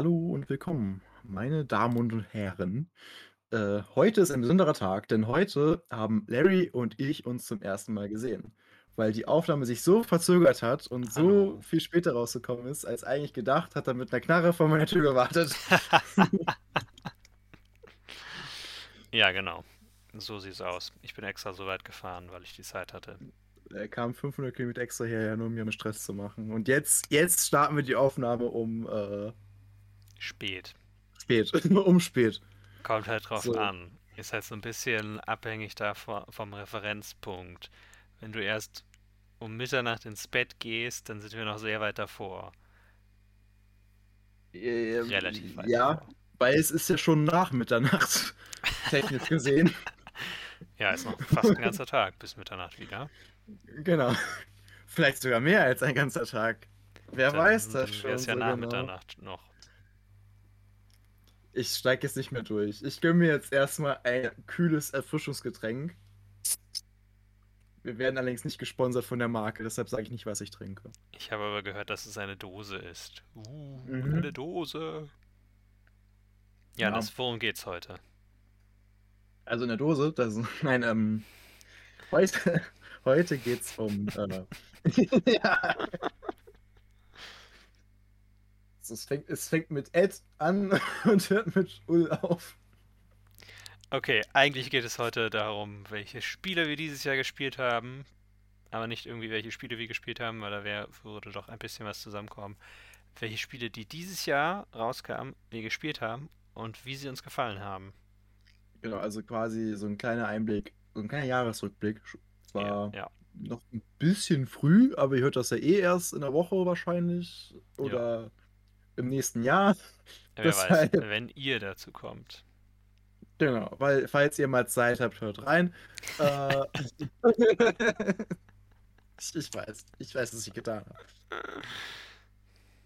hallo und willkommen, meine Damen und Herren. Äh, heute ist ein besonderer Tag, denn heute haben Larry und ich uns zum ersten Mal gesehen, weil die Aufnahme sich so verzögert hat und so Hallo. viel später rausgekommen ist, als eigentlich gedacht, hat er mit einer Knarre vor meiner Tür gewartet. Ja, genau. So sieht's aus. Ich bin extra so weit gefahren, weil ich die Zeit hatte. Er kam 500 Kilometer extra hierher, nur um mir einen Stress zu machen. Und jetzt, jetzt starten wir die Aufnahme um äh, Spät. spät, um spät. Kommt halt drauf So. an. Ist halt so ein bisschen abhängig davon vom Referenzpunkt. Wenn du erst um Mitternacht ins Bett gehst, dann sind wir noch sehr weit davor. Ähm, Relativ weit ja, davor. weil es ist ja schon nach Mitternacht, technisch gesehen. Ja, ist noch fast ein ganzer Tag bis Mitternacht wieder. Genau. Vielleicht sogar mehr als ein ganzer Tag. Wer Dann weiß das schon. wäre es ja so nach genau. Mitternacht noch. Ich steige jetzt nicht mehr durch. Ich gönne mir jetzt erstmal ein kühles Erfrischungsgetränk. Wir werden allerdings nicht gesponsert von der Marke, deshalb sage ich nicht, was ich trinke. Ich habe aber gehört, dass es eine Dose ist. Uh, Mhm. eine Dose. Ja, Ja. das, worum geht's heute? Also in der Dose, das nein, ähm, heute, heute geht's um, äh, ja. Es fängt, es fängt mit Ed an und hört mit Ull auf. Okay, eigentlich geht es heute darum, welche Spiele wir dieses Jahr gespielt haben, aber nicht irgendwie welche Spiele wir gespielt haben, weil da wär, würde doch ein bisschen was zusammenkommen. Welche Spiele, die dieses Jahr rauskamen, wir gespielt haben und wie sie uns gefallen haben. Genau, also quasi so ein kleiner Einblick, so ein kleiner Jahresrückblick. Zwar Ja, ja. noch ein bisschen früh, aber ihr hört das ja eh erst in der Woche wahrscheinlich oder im nächsten Jahr. Wer weiß, wenn ihr dazu kommt. Genau, weil falls ihr mal Zeit habt, hört rein. äh, ich, ich weiß, ich weiß, was ich getan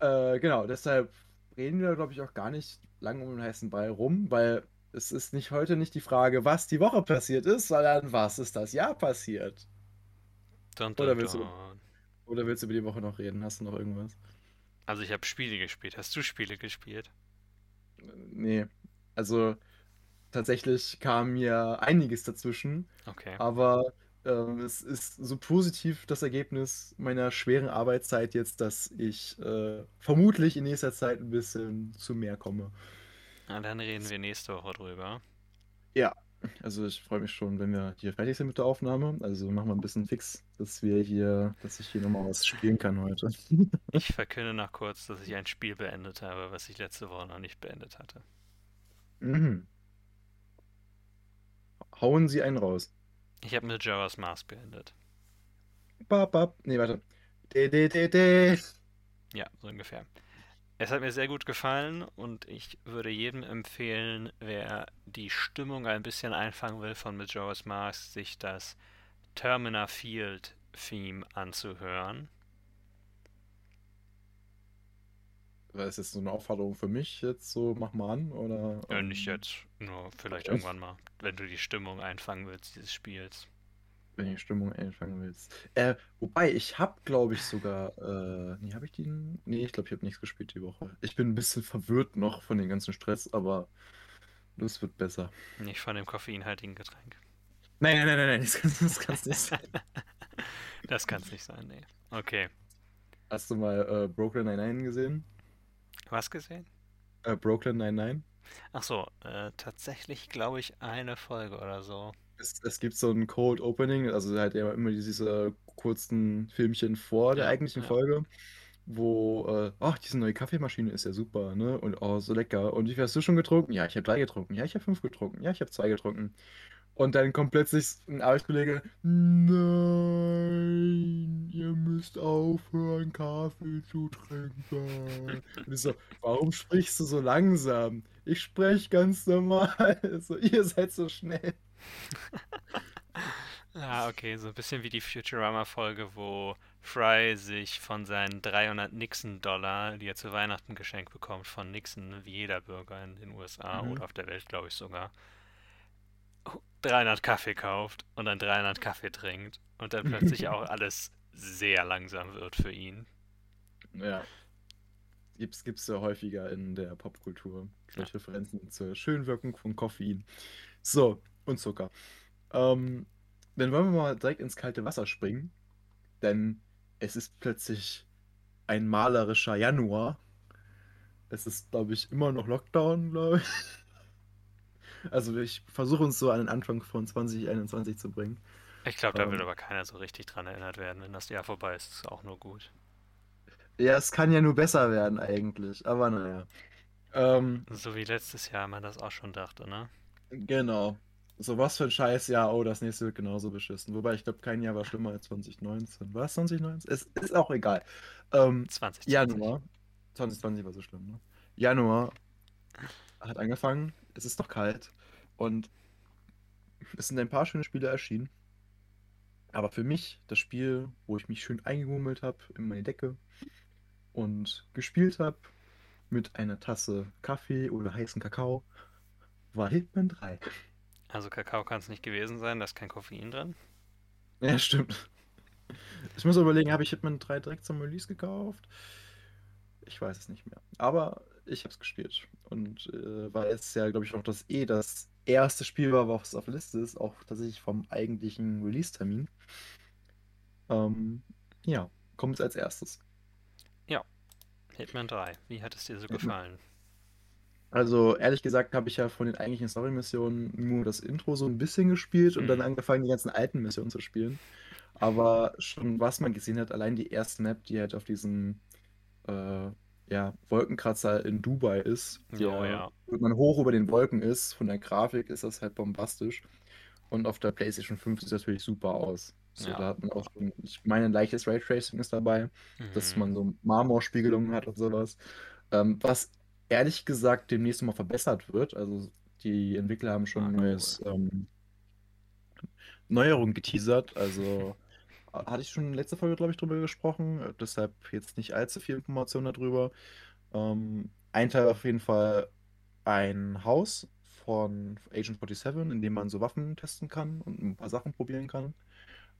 habe. Äh, genau, deshalb reden wir, glaube ich, auch gar nicht lang um den heißen Brei rum, weil es ist nicht heute nicht die Frage, was die Woche passiert ist, sondern was ist das Jahr passiert. Dun, Oder dun, willst du-. Oder willst du über die Woche noch reden? Hast du noch irgendwas? Also ich habe Spiele gespielt. Hast du Spiele gespielt? Nee, also tatsächlich kam mir einiges dazwischen. Okay. Aber ähm, es ist so positiv das Ergebnis meiner schweren Arbeitszeit jetzt, dass ich äh, vermutlich in nächster Zeit ein bisschen zu mehr komme. Na, dann reden wir nächste Woche drüber. Also ich freue mich schon, wenn wir hier fertig sind mit der Aufnahme. Also machen wir ein bisschen fix, dass wir hier, dass ich hier nochmal was spielen kann heute. Ich verkünde noch kurz, dass ich ein Spiel beendet habe, was ich letzte Woche noch nicht beendet hatte. Mhm. Hauen Sie einen raus. Ich habe mit Java's Mask beendet. Bap, bap. Nee, warte. De, de, de, de. Ja, so ungefähr. Es hat mir sehr gut gefallen und ich würde jedem empfehlen, wer die Stimmung ein bisschen einfangen will von Majora's Mask, sich das Termina Field Theme anzuhören. War das jetzt so eine Aufforderung für mich jetzt so, mach mal an? Oder, Äh, ähm, nicht jetzt, nur vielleicht Okay. irgendwann mal, wenn du die Stimmung einfangen willst dieses Spiels. Wenn du Stimmung einfangen willst. Äh, wobei, ich habe, glaube ich, sogar. Äh, nee, habe ich die. Nee, ich glaube, ich habe nichts gespielt die Woche. Ich bin ein bisschen verwirrt noch von dem ganzen Stress, aber das wird besser. Nicht von dem koffeinhaltigen Getränk. Nein, nein, nein, nein, nein, das kann kann's nicht sein. Das kann es nicht sein, nee. Okay. Hast du mal äh, Brooklyn 99 gesehen? Was gesehen? Äh, Brooklyn 99? Ach so, äh, tatsächlich glaube ich eine Folge oder so. Es, es gibt so ein Cold Opening, also halt immer diese kurzen Filmchen vor der Ja, eigentlichen ja. Folge, wo, äh, ach, diese neue Kaffeemaschine ist ja super, ne? Und oh, so lecker. Und wie viel hast du schon getrunken? Ja, ich habe drei getrunken. Ja, ich habe fünf getrunken. Ja, ich habe zwei getrunken. Und dann kommt plötzlich ein Arbeitskollege, nein, ihr müsst aufhören, Kaffee zu trinken. Und ich so, warum sprichst du so langsam? Ich spreche ganz normal. So, ihr seid so schnell. Ah, okay, so ein bisschen wie die Futurama-Folge, wo Fry sich von seinen 300 Nixon-Dollar, die er zu Weihnachten geschenkt bekommt, von Nixon, wie jeder Bürger in den USA Mhm. oder auf der Welt, glaube ich sogar, 300 Kaffee kauft und dann 300 Kaffee trinkt und dann plötzlich auch alles sehr langsam wird für ihn. Ja. Gibt es ja häufiger in der Popkultur. Solche ja. Referenzen zur Schönwirkung von Koffein. So, und Zucker. Ähm, dann wollen wir mal direkt ins kalte Wasser springen. Denn es ist plötzlich ein malerischer Januar. Es ist, glaube ich, immer noch Lockdown, glaube ich. Also ich versuche uns so an den Anfang von 2021 zu bringen. Ich glaube, da ähm, wird aber keiner so richtig dran erinnert werden. Wenn das Jahr vorbei ist, ist es auch nur gut. Ja, es kann ja nur besser werden eigentlich, aber naja. Ähm, so wie letztes Jahr man das auch schon dachte, ne? Genau. So was für ein Scheiß Jahr, oh, das nächste wird genauso beschissen. Wobei ich glaube, kein Jahr war schlimmer als 2019. War es 2019? Es ist auch egal. Ähm, 2020. Januar. 2020 war so schlimm, ne? Januar hat angefangen, es ist noch kalt und es sind ein paar schöne Spiele erschienen. Aber für mich, das Spiel, wo ich mich schön eingemummelt habe in meine Decke und gespielt habe mit einer Tasse Kaffee oder heißen Kakao, war Hitman 3. Also Kakao kann es nicht gewesen sein, da ist kein Koffein drin. Ja, stimmt. Ich muss überlegen, habe ich Hitman 3 direkt zum Release gekauft? Ich weiß es nicht mehr. Aber ich habe es gespielt. Und äh, weil es ja, glaube ich, auch das eh das erste Spiel war, was auf der Liste ist, auch tatsächlich vom eigentlichen Release-Termin. Ähm, ja, kommt es als erstes. Ja, Hitman 3. Wie hat es dir so gefallen? Also, ehrlich gesagt, habe ich ja von den eigentlichen Story-Missionen nur das Intro so ein bisschen gespielt und dann mhm. angefangen, die ganzen alten Missionen zu spielen. Aber schon was man gesehen hat, allein die erste Map, die halt auf diesem äh, ja, Wolkenkratzer in Dubai ist, ja, ja. wenn man hoch über den Wolken ist, von der Grafik ist das halt bombastisch. Und auf der PlayStation 5 sieht es natürlich super aus. So, ja. da hat man auch, ich meine, ein leichtes Raytracing ist dabei, mhm. dass man so Marmorspiegelungen hat und sowas. Ähm, was ehrlich gesagt demnächst mal verbessert wird. Also die Entwickler haben schon ah, neues ähm, Neuerungen geteasert. Also hatte ich schon in letzter Folge, glaube ich, drüber gesprochen. Deshalb jetzt nicht allzu viel Information darüber. Ähm, ein Teil auf jeden Fall ein Haus von Agent 47, in dem man so Waffen testen kann und ein paar Sachen probieren kann.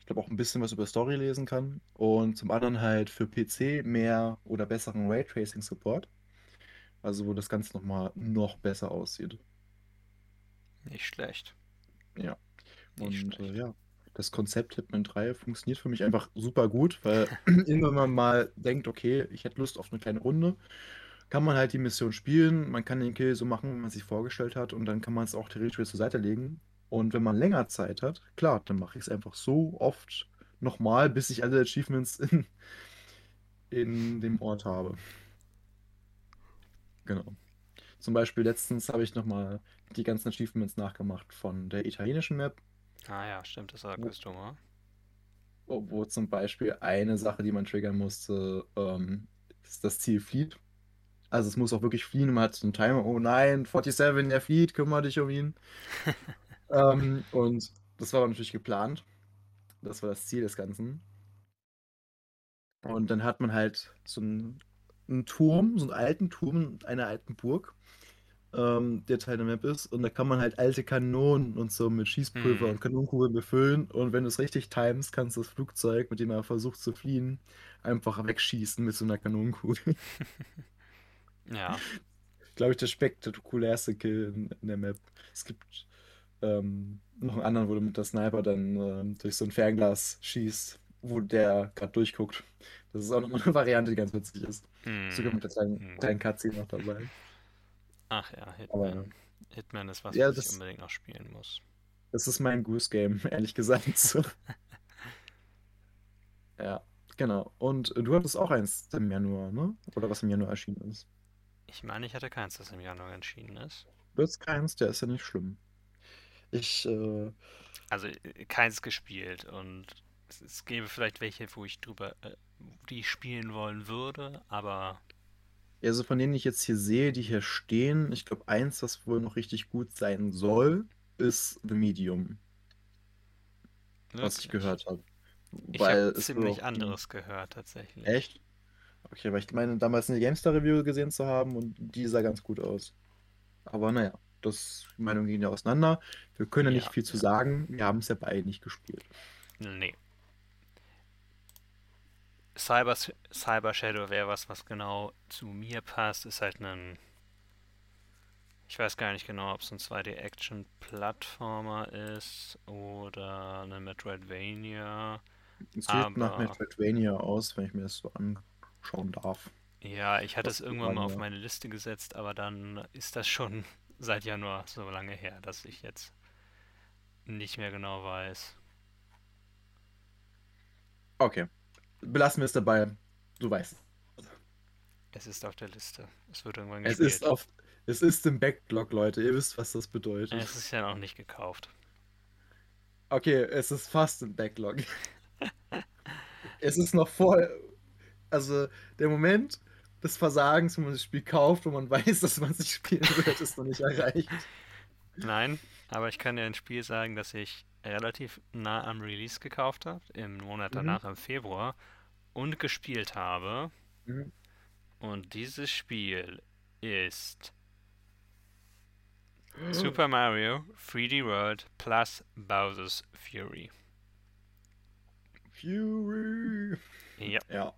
Ich glaube auch ein bisschen was über Story lesen kann. Und zum anderen halt für PC mehr oder besseren Raytracing-Support. Also wo das Ganze nochmal noch besser aussieht. Nicht schlecht. Ja. Nicht Und äh, ja, das Konzept Hitman 3 funktioniert für mich einfach super gut, weil immer wenn man mal denkt, okay, ich hätte Lust auf eine kleine Runde, kann man halt die Mission spielen, man kann den Kill so machen, wie man sich vorgestellt hat und dann kann man es auch theoretisch wieder zur Seite legen. Und wenn man länger Zeit hat, klar, dann mache ich es einfach so oft nochmal, bis ich alle Achievements in, in dem Ort habe. Genau. Zum Beispiel letztens habe ich nochmal die ganzen Achievements nachgemacht von der italienischen Map. Ah ja, stimmt, das war Küstung, wo, wo zum Beispiel eine Sache, die man triggern musste, ähm, ist das Ziel flieht. Also es muss auch wirklich fliehen. Man hat so einen Timer, oh nein, 47, er flieht, kümmere dich um ihn. ähm, und das war natürlich geplant. Das war das Ziel des Ganzen. Und dann hat man halt so ein einen Turm, so einen alten Turm einer alten Burg, ähm, der Teil der Map ist. Und da kann man halt alte Kanonen und so mit Schießpulver mhm. und Kanonenkugeln befüllen. Und wenn du es richtig timest, kannst du das Flugzeug, mit dem er versucht zu fliehen, einfach wegschießen mit so einer Kanonenkugel. ja. Glaube ich, der spektakulärste Kill in, in der Map. Es gibt ähm, noch einen anderen, wo du mit der Sniper dann ähm, durch so ein Fernglas schießt, wo der gerade durchguckt. Das ist auch nochmal eine Variante, die ganz witzig ist. Mm. Sogar mit der kleinen, mm. kleinen Cutscene noch dabei. Ach ja, Hitman. Aber, Hitman ist was, ja, was ich unbedingt noch spielen muss. Das ist mein Goose-Game, ehrlich gesagt. So. ja, genau. Und du hattest auch eins im Januar, ne? Oder was im Januar erschienen ist. Ich meine, ich hatte keins, das im Januar erschienen ist. Du hast keins, der ist ja nicht schlimm. Ich, äh... Also, äh, keins gespielt und es, es gäbe vielleicht welche, wo ich drüber, äh, die ich spielen wollen würde, aber. Also von denen ich jetzt hier sehe, die hier stehen, ich glaube, eins, was wohl noch richtig gut sein soll, ist The Medium. Wirklich? Was ich gehört habe. Ich habe ziemlich anderes gehört, tatsächlich. Echt? Okay, weil ich meine, damals eine GameStar-Review gesehen zu haben und die sah ganz gut aus. Aber naja, das die Meinungen gehen ja auseinander. Wir können ja nicht viel zu sagen. Wir haben es ja beide nicht gespielt. Nee. Cyber, Cyber Shadow wäre was, was genau zu mir passt. Ist halt ein. Ich weiß gar nicht genau, ob es ein 2D-Action-Plattformer ist oder eine Metroidvania. Es sieht nach Metroidvania aus, wenn ich mir das so anschauen darf. Ja, ich hatte es irgendwann mal auf meine Liste gesetzt, aber dann ist das schon seit Januar so lange her, dass ich jetzt nicht mehr genau weiß. Okay. Belassen wir es dabei. Du weißt. Es ist auf der Liste. Es wird irgendwann gespielt. Es ist auf. Es ist im Backlog, Leute. Ihr wisst, was das bedeutet. Es ist ja noch nicht gekauft. Okay, es ist fast im Backlog. es ist noch vor. Also, der Moment des Versagens, wo man das Spiel kauft, wo man weiß, dass man es nicht spielen wird, ist noch nicht erreicht. Nein, aber ich kann dir ein Spiel sagen, das ich relativ nah am Release gekauft habe, im Monat mhm. danach, mhm. im Februar, und gespielt habe. Mhm. Und dieses Spiel ist Super Mario 3D World plus Bowser's Fury. Fury! Ja. Ja.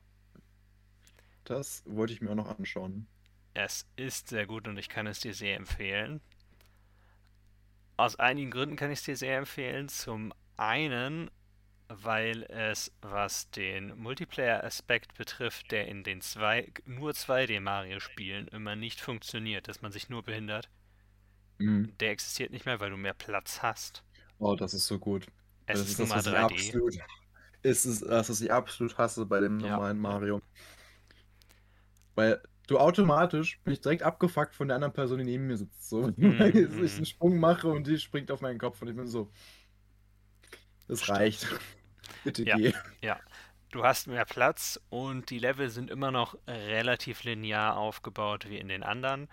Das wollte ich mir auch noch anschauen. Es ist sehr gut und ich kann es dir sehr empfehlen. Aus einigen Gründen kann ich es dir sehr empfehlen. Zum einen, weil es, was den Multiplayer-Aspekt betrifft, der in den zwei, nur 2D-Mario-Spielen immer nicht funktioniert, dass man sich nur behindert, mhm. der existiert nicht mehr, weil du mehr Platz hast. Oh, das ist so gut. Es das ist, ist das, 3D. Absolut, ist es, das, was ich absolut hasse bei dem ja. normalen Mario. Weil du automatisch bin ich direkt abgefuckt von der anderen Person, die neben mir sitzt. So, mhm. weil ich einen Sprung mache und die springt auf meinen Kopf und ich bin so. Das reicht. Bitte ja, geh. Ja. Du hast mehr Platz und die Level sind immer noch relativ linear aufgebaut wie in den anderen.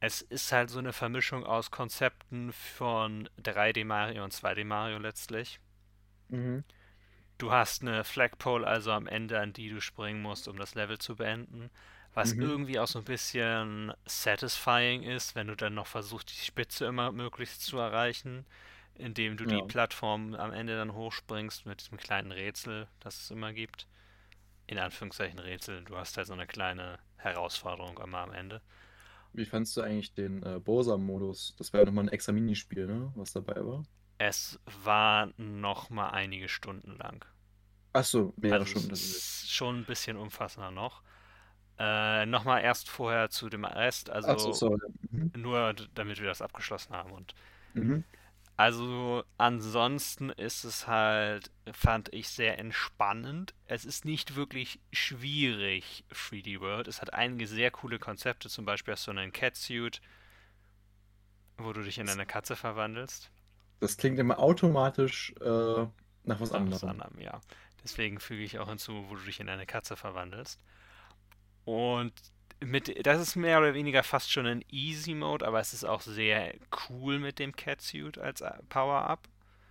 Es ist halt so eine Vermischung aus Konzepten von 3D Mario und 2D Mario letztlich. Mhm. Du hast eine Flagpole also am Ende, an die du springen musst, um das Level zu beenden was mhm. irgendwie auch so ein bisschen satisfying ist, wenn du dann noch versuchst, die Spitze immer möglichst zu erreichen, indem du ja. die Plattform am Ende dann hochspringst mit diesem kleinen Rätsel, das es immer gibt. In Anführungszeichen Rätsel. Du hast halt so eine kleine Herausforderung immer am Ende. Wie fandst du eigentlich den äh, Bowser-Modus? Das war ja nochmal ein extra Minispiel, ne? Was dabei war? Es war nochmal einige Stunden lang. Achso, mehrere also Stunden. Ist schon ein bisschen umfassender noch. Äh, Nochmal erst vorher zu dem Rest, also so, mhm. nur damit wir das abgeschlossen haben. Und mhm. Also ansonsten ist es halt, fand ich sehr entspannend. Es ist nicht wirklich schwierig, 3D World. Es hat einige sehr coole Konzepte, zum Beispiel hast du einen Catsuit, wo du dich in eine Katze verwandelst. Das klingt immer automatisch äh, nach was anderem. Was anderem. Ja. Deswegen füge ich auch hinzu, wo du dich in eine Katze verwandelst. Und mit, das ist mehr oder weniger fast schon ein Easy Mode, aber es ist auch sehr cool mit dem Catsuit als äh, Power-Up.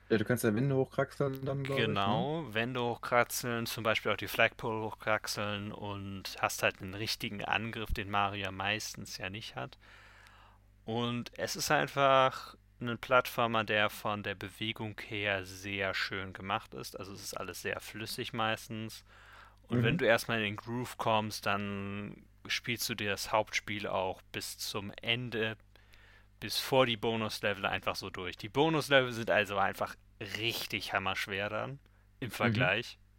Ja, du kannst ja Wände hochkraxeln dann, Genau, ich, ne? Wände hochkraxeln, zum Beispiel auch die Flagpole hochkraxeln und hast halt einen richtigen Angriff, den Mario meistens ja nicht hat. Und es ist einfach ein Plattformer, der von der Bewegung her sehr schön gemacht ist. Also es ist alles sehr flüssig meistens. Und mhm. wenn du erstmal in den Groove kommst, dann spielst du dir das Hauptspiel auch bis zum Ende, bis vor die Bonuslevel einfach so durch. Die Bonuslevel sind also einfach richtig hammerschwer dann im mhm. Vergleich. Mhm.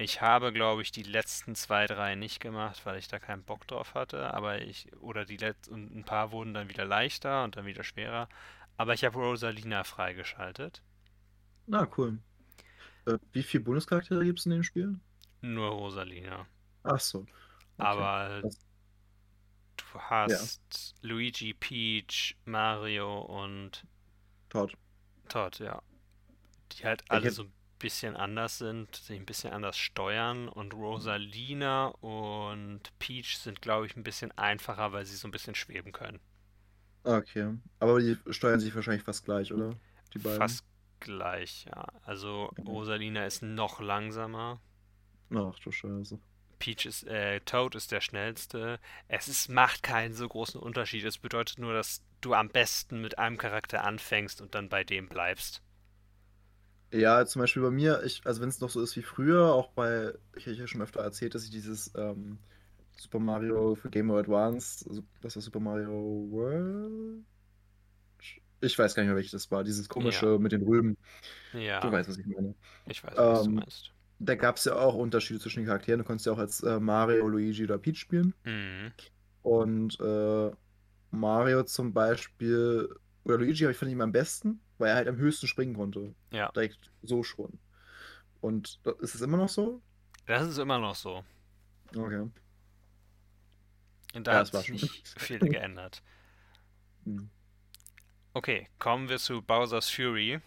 Ich habe, glaube ich, die letzten zwei, drei nicht gemacht, weil ich da keinen Bock drauf hatte. Aber ich, oder die letzten, und ein paar wurden dann wieder leichter und dann wieder schwerer. Aber ich habe Rosalina freigeschaltet. Na, cool. Äh, wie viele Bonuscharaktere gibt es in dem Spiel? Nur Rosalina. Ach so. Aber du hast ja. Luigi, Peach, Mario und Todd. Todd, ja. Die halt alle hätte... so ein bisschen anders sind, sich ein bisschen anders steuern und Rosalina und Peach sind, glaube ich, ein bisschen einfacher, weil sie so ein bisschen schweben können. Okay. Aber die steuern sich wahrscheinlich fast gleich, oder? Die beiden. Fast gleich, ja. Also Rosalina ist noch langsamer. Ach du Scheiße. Peach ist, äh, Toad ist der schnellste. Es ist, macht keinen so großen Unterschied. Es bedeutet nur, dass du am besten mit einem Charakter anfängst und dann bei dem bleibst. Ja, zum Beispiel bei mir, ich, also wenn es noch so ist wie früher, auch bei, ich habe ja schon öfter erzählt, dass ich dieses ähm, Super Mario für Game Boy Advance, also das war Super Mario World? Ich weiß gar nicht mehr, welches das war, dieses komische Ja, mit den Rüben. Du ja, weißt, was ich meine. ich weiß, du Ähm, meinst. Da gab es ja auch Unterschiede zwischen den Charakteren. Du konntest ja auch als äh, Mario, Luigi oder Peach spielen. Mhm. Und äh, Mario zum Beispiel, oder Luigi habe ich fand ich immer am besten, weil er halt am höchsten springen konnte. Ja, Direkt so schon. Und ist es immer noch so? das ist immer noch so. Okay. Und da Ja, hat sich schon. nicht viel geändert. Hm. Okay, kommen wir zu Bowser's Fury.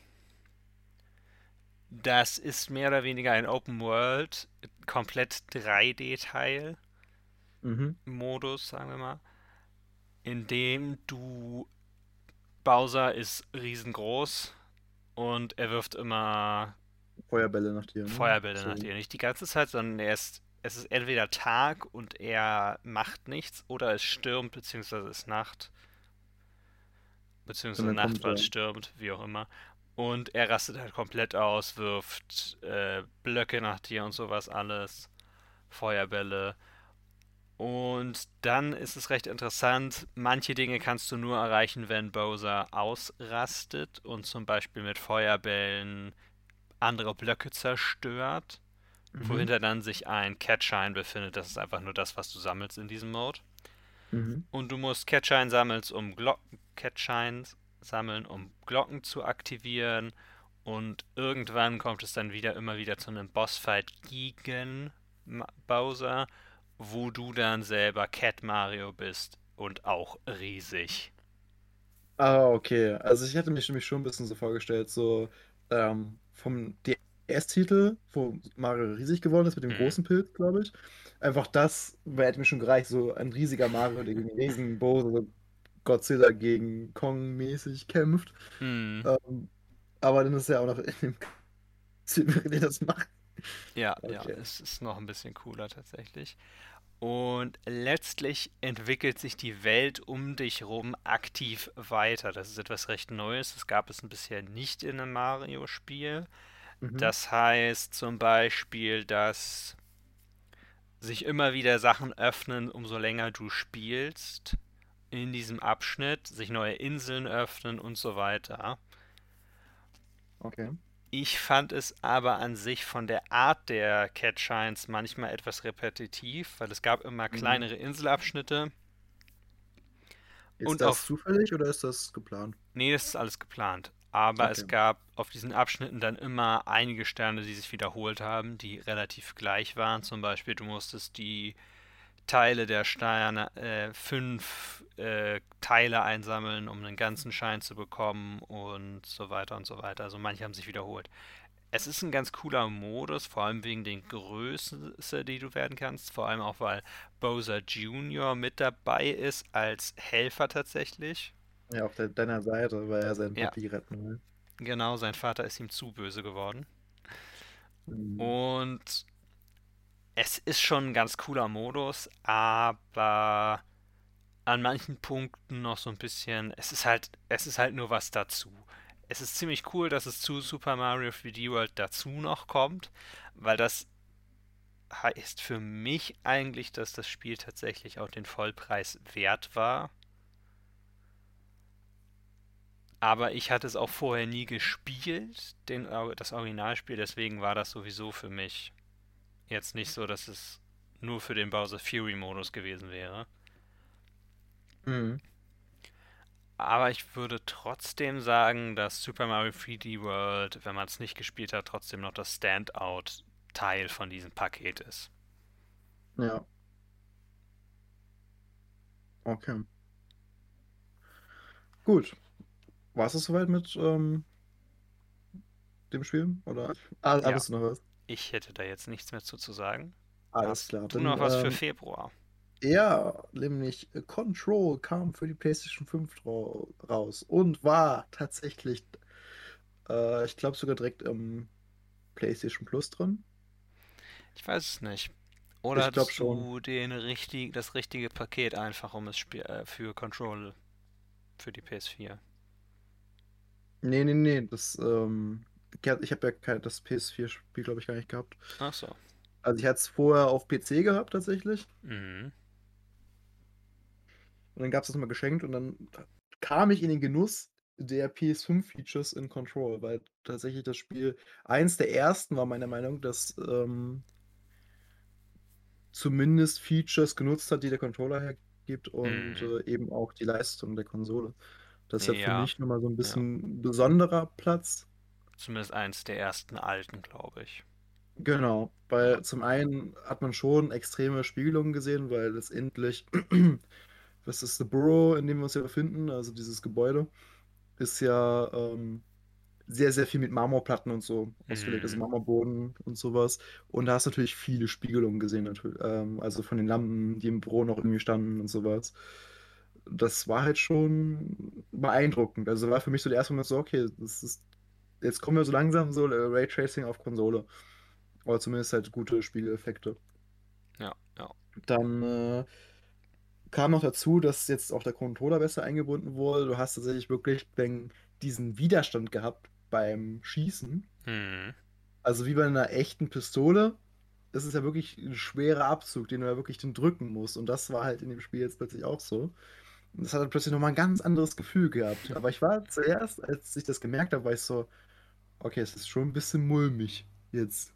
Das ist mehr oder weniger ein Open World, komplett 3D-Teil. Mhm. Modus, sagen wir mal, in dem du Bowser ist riesengroß und er wirft immer Feuerbälle nach dir, ne? Feuerbälle nach So. dir. Nicht die ganze Zeit, sondern er ist, es ist entweder Tag und er macht nichts oder es stürmt, beziehungsweise es ist Nacht, beziehungsweise Nacht, weil es stürmt, wie auch immer. Und er rastet halt komplett aus, wirft äh, Blöcke nach dir und sowas alles, Feuerbälle. Und dann ist es recht interessant, manche Dinge kannst du nur erreichen, wenn Bowser ausrastet und zum Beispiel mit Feuerbällen andere Blöcke zerstört, Mhm. wohinter dann sich ein Catshine befindet. Das ist einfach nur das, was du sammelst in diesem Mode. Mhm. Und du musst Catshine sammeln, um Glocken, Catshines sammeln, um Glocken zu aktivieren. Und irgendwann kommt es dann wieder immer wieder zu einem Bossfight gegen Bowser, wo du dann selber Cat Mario bist und auch riesig. Ah, okay. Also ich hätte mich nämlich schon ein bisschen so vorgestellt, so ähm, vom DS-Titel, wo Mario riesig geworden ist mit dem Mhm. großen Pilz, glaube ich. Einfach das hätte mir schon gereicht, so ein riesiger Mario, der gegen einen riesigen Bowser, so Godzilla gegen Kong mäßig kämpft. Mhm. Ähm, aber dann ist er auch noch in dem Typ, der das macht. Ja, ja, Okay. es ist noch ein bisschen cooler tatsächlich. Und letztlich entwickelt sich die Welt um dich rum aktiv weiter. Das ist etwas recht Neues. Das gab es bisher nicht in einem Mario-Spiel. Mhm. Das heißt zum Beispiel, dass sich immer wieder Sachen öffnen, umso länger du spielst in diesem Abschnitt, sich neue Inseln öffnen und so weiter. Okay. Ich fand es aber an sich von der Art der Catshines manchmal etwas repetitiv, weil es gab immer Mhm. kleinere Inselabschnitte Ist und das auf... zufällig oder ist das geplant? Nee, das ist alles geplant. Aber Okay. es gab auf diesen Abschnitten dann immer einige Sterne, die sich wiederholt haben, die relativ gleich waren. Zum Beispiel, du musstest die Teile der Sterne, äh, fünf äh, Teile einsammeln, um einen ganzen Schein zu bekommen und so weiter und so weiter. Also manche haben sich wiederholt. Es ist ein ganz cooler Modus, vor allem wegen den Größe, die du werden kannst. Vor allem auch, weil Bowser Jr. mit dabei ist als Helfer tatsächlich. Ja, auf deiner Seite, weil er seinen Ja, Papi retten will. genau, sein Vater ist ihm zu böse geworden. Mhm. Und es ist schon ein ganz cooler Modus, aber an manchen Punkten noch so ein bisschen, es ist halt, es ist halt nur was dazu. Es ist ziemlich cool, dass es zu Super Mario 3D World dazu noch kommt, weil das heißt für mich eigentlich, dass das Spiel tatsächlich auch den Vollpreis wert war. Aber ich hatte es auch vorher nie gespielt, den, das Originalspiel, deswegen war das sowieso für mich jetzt nicht so, dass es nur für den Bowser Fury Modus gewesen wäre. Mhm. Aber ich würde trotzdem sagen, dass Super Mario 3D World, wenn man es nicht gespielt hat, trotzdem noch das Standout-Teil von diesem Paket ist. Ja, okay. Gut. War es das soweit mit ähm, dem Spiel? Oder ah, Ja, du noch was? Ich hätte da jetzt nichts mehr zu, zu sagen. Alles klar. du noch was für ähm, Februar? ja, nämlich äh, Control kam für die PlayStation 5 rau- raus und war tatsächlich, äh, ich glaube sogar direkt im PlayStation Plus drin. Ich weiß es nicht. Oder Ich hattest du den richtig, das richtige Paket einfach um es Spiel, äh, für Control für die PS4? Nee, nee, nee, das, ähm, ich habe ja kein, das PS4-Spiel, glaube ich, gar nicht gehabt. Ach so. Also ich hatte es vorher auf PC gehabt tatsächlich. Mhm. Und dann gab es das mal geschenkt und dann kam ich in den Genuss der PS5-Features in Control, weil tatsächlich das Spiel eins der ersten war meiner Meinung, dass ähm, zumindest Features genutzt hat, die der Controller hergibt und Mhm. äh, eben auch die Leistung der Konsole. Das ist ja für Ja, mich nochmal so ein ja. bisschen besonderer Platz. Zumindest eins der ersten alten, glaube ich. Genau, weil zum einen hat man schon extreme Spiegelungen gesehen, weil letztendlich, was ist The Borough, in dem wir uns ja befinden, also dieses Gebäude, ist ja ähm, sehr, sehr viel mit Marmorplatten und so ausgelegt, also Mhm. Marmorboden und sowas. Und da hast du natürlich viele Spiegelungen gesehen, natürlich, ähm, also von den Lampen, die im Büro noch irgendwie standen und sowas. Das war halt schon beeindruckend. Also war für mich so der erste Moment so, okay, das ist, jetzt kommen wir so langsam so äh, Raytracing auf Konsole. Oder zumindest halt gute Spiegeleffekte. Ja, ja. Dann äh, kam noch dazu, dass jetzt auch der Controller besser eingebunden wurde. Du hast tatsächlich wirklich den, diesen Widerstand gehabt beim Schießen. Mhm. Also wie bei einer echten Pistole. Das ist ja wirklich ein schwerer Abzug, den du ja wirklich dann drücken musst. Und das war halt in dem Spiel jetzt plötzlich auch so. Und das hat dann plötzlich nochmal ein ganz anderes Gefühl gehabt. Aber ich war zuerst, als ich das gemerkt habe, war ich so, okay, es ist schon ein bisschen mulmig jetzt.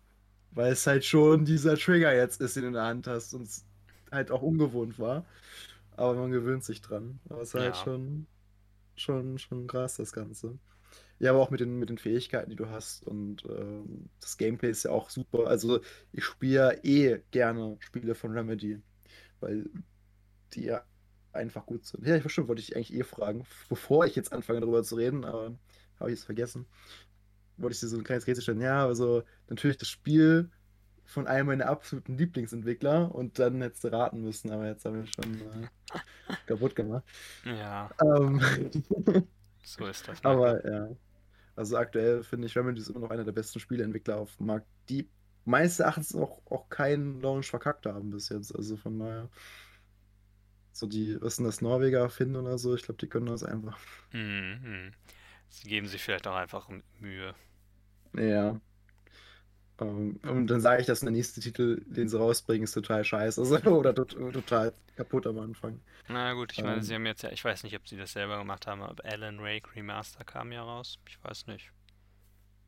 Weil es halt schon dieser Trigger jetzt ist, den du in der Hand hast und es halt auch ungewohnt war. Aber man gewöhnt sich dran. Aber es war halt Ja. schon, schon, schon krass, das Ganze. Ja, aber auch mit den, mit den Fähigkeiten, die du hast. Und ähm, das Gameplay ist ja auch super. Also ich spiele eh gerne Spiele von Remedy, weil die ja einfach gut sind. Ja, ich bestimmt wollte ich eigentlich eh fragen, bevor ich jetzt anfange darüber zu reden, aber habe ich es vergessen. Wollte ich dir so ein kleines Rätsel stellen. Ja, also natürlich das Spiel von einem meiner absoluten Lieblingsentwickler und dann hättest du raten müssen, aber jetzt haben wir schon äh, kaputt gemacht. Ja, Ähm, so ist das manchmal. aber ja, also aktuell finde ich Remedy ist immer noch einer der besten Spieleentwickler auf dem Markt, die meines Erachtens auch, auch keinen Launch verkackt haben bis jetzt. Also von daher, so die, was sind das, Norweger, Finnen oder so, ich glaube, die können das einfach. Mhm. mhm. Sie geben sich vielleicht auch einfach Mühe. Ja. Ähm, und dann sage ich, dass der nächste Titel, den sie rausbringen, ist total scheiße. Also, oder tot, total kaputt am Anfang. Na gut, ich meine, sie Ähm, haben jetzt ja, ich weiß nicht, ob sie das selber gemacht haben, aber Alan Wake Remaster kam ja raus. Ich weiß nicht.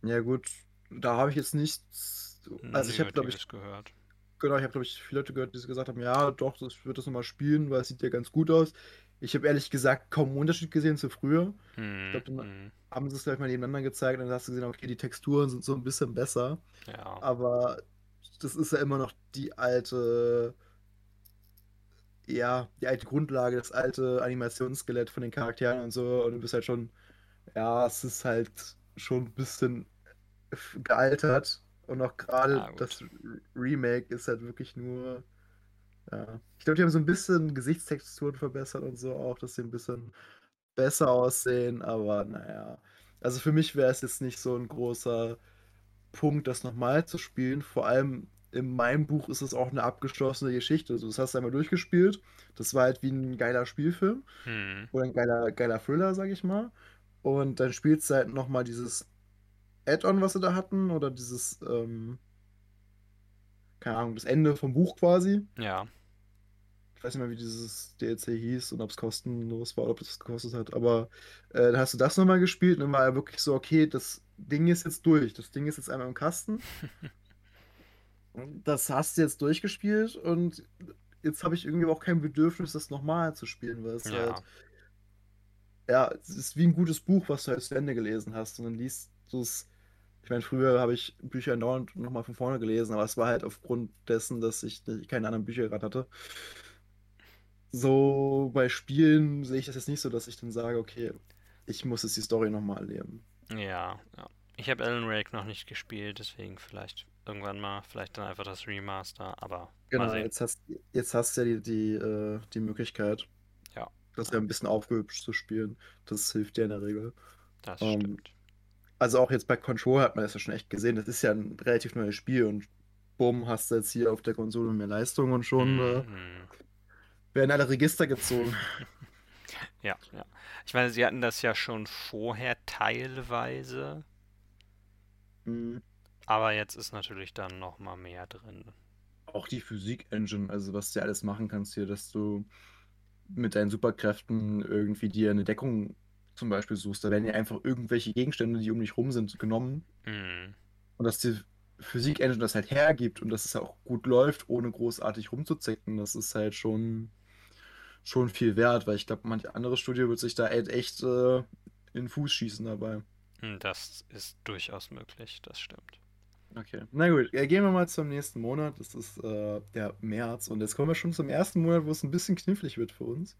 ja, gut, da habe ich jetzt nichts. Also, ich habe, glaube ich, gehört. genau, ich habe, glaube ich, viele Leute gehört, die gesagt haben: Ja, doch, das, ich würde das nochmal spielen, weil es sieht ja ganz gut aus. Ich habe ehrlich gesagt kaum einen Unterschied gesehen zu früher. Ich Mhm. glaube, dann mhm. haben sie es gleich mal nebeneinander gezeigt und dann hast du gesehen, okay, die Texturen sind so ein bisschen besser. Ja. Aber das ist ja immer noch die alte. ja, die alte Grundlage, das alte Animationsskelett von den Charakteren und so. Und du bist halt schon, ja, es ist halt schon ein bisschen gealtert. Und auch gerade Ah, das. Remake ist halt wirklich nur, ja. Ich glaube, die haben so ein bisschen Gesichtstexturen verbessert und so auch, dass sie ein bisschen besser aussehen. Aber naja, also für mich wäre es jetzt nicht so ein großer Punkt, das nochmal zu spielen. Vor allem in meinem Buch ist es auch eine abgeschlossene Geschichte. Also, das hast du einmal durchgespielt. Das war halt wie ein geiler Spielfilm Hm. oder ein geiler, geiler Thriller, sag ich mal. Und dann spielst du halt nochmal dieses Add-on, was sie da hatten, oder dieses, ähm, keine Ahnung, das Ende vom Buch quasi. Ja. Ich weiß nicht mehr, wie dieses DLC hieß und ob es kostenlos war oder ob es das gekostet hat. Aber äh, dann hast du das nochmal gespielt und dann war ja wirklich so, okay, das Ding ist jetzt durch. Das Ding ist jetzt einmal im Kasten. Das hast du jetzt durchgespielt und jetzt habe ich irgendwie auch kein Bedürfnis, das nochmal zu spielen, weil es Ja. halt, ja, es ist wie ein gutes Buch, was du halt zu Ende gelesen hast und dann liest du es. Ich meine, früher habe ich Bücher dauernd nochmal von vorne gelesen, aber es war halt aufgrund dessen, dass ich keine anderen Bücher gerade hatte. So bei Spielen sehe ich das jetzt nicht so, dass ich dann sage, okay, ich muss jetzt die Story nochmal erleben. Ja, ja. Ich habe Alan Wake noch nicht gespielt, deswegen vielleicht irgendwann mal, vielleicht dann einfach das Remaster, aber Genau, jetzt hast, jetzt hast du ja die, die, äh, die Möglichkeit, Ja, das ja ein bisschen aufgehübscht zu spielen. Das hilft dir in der Regel. das Ähm, stimmt. Also auch jetzt bei Control hat man das ja schon echt gesehen. Das ist ja ein relativ neues Spiel und bumm, hast du jetzt hier auf der Konsole mehr Leistung und schon äh, Mhm. Werden alle Register gezogen. Ja, ja. Ich meine, sie hatten das ja schon vorher teilweise. Mhm. Aber jetzt ist natürlich dann noch mal mehr drin. Auch die Physik-Engine, also was du alles machen kannst hier, dass du mit deinen Superkräften irgendwie dir eine Deckung zum Beispiel suchst. Da werden ja einfach irgendwelche Gegenstände, die um dich rum sind, genommen. Mhm. Und dass die Physik-Engine das halt hergibt und dass es auch gut läuft, ohne großartig rumzuzicken, das ist halt schon, schon viel wert, weil ich glaube, manch anderes Studio wird sich da halt echt äh, in den Fuß schießen dabei. Hm, Das ist durchaus möglich, das stimmt. Okay, na gut, äh, gehen wir mal zum nächsten Monat. Das ist äh, der März. Und jetzt kommen wir schon zum ersten Monat, wo es ein bisschen knifflig wird für uns.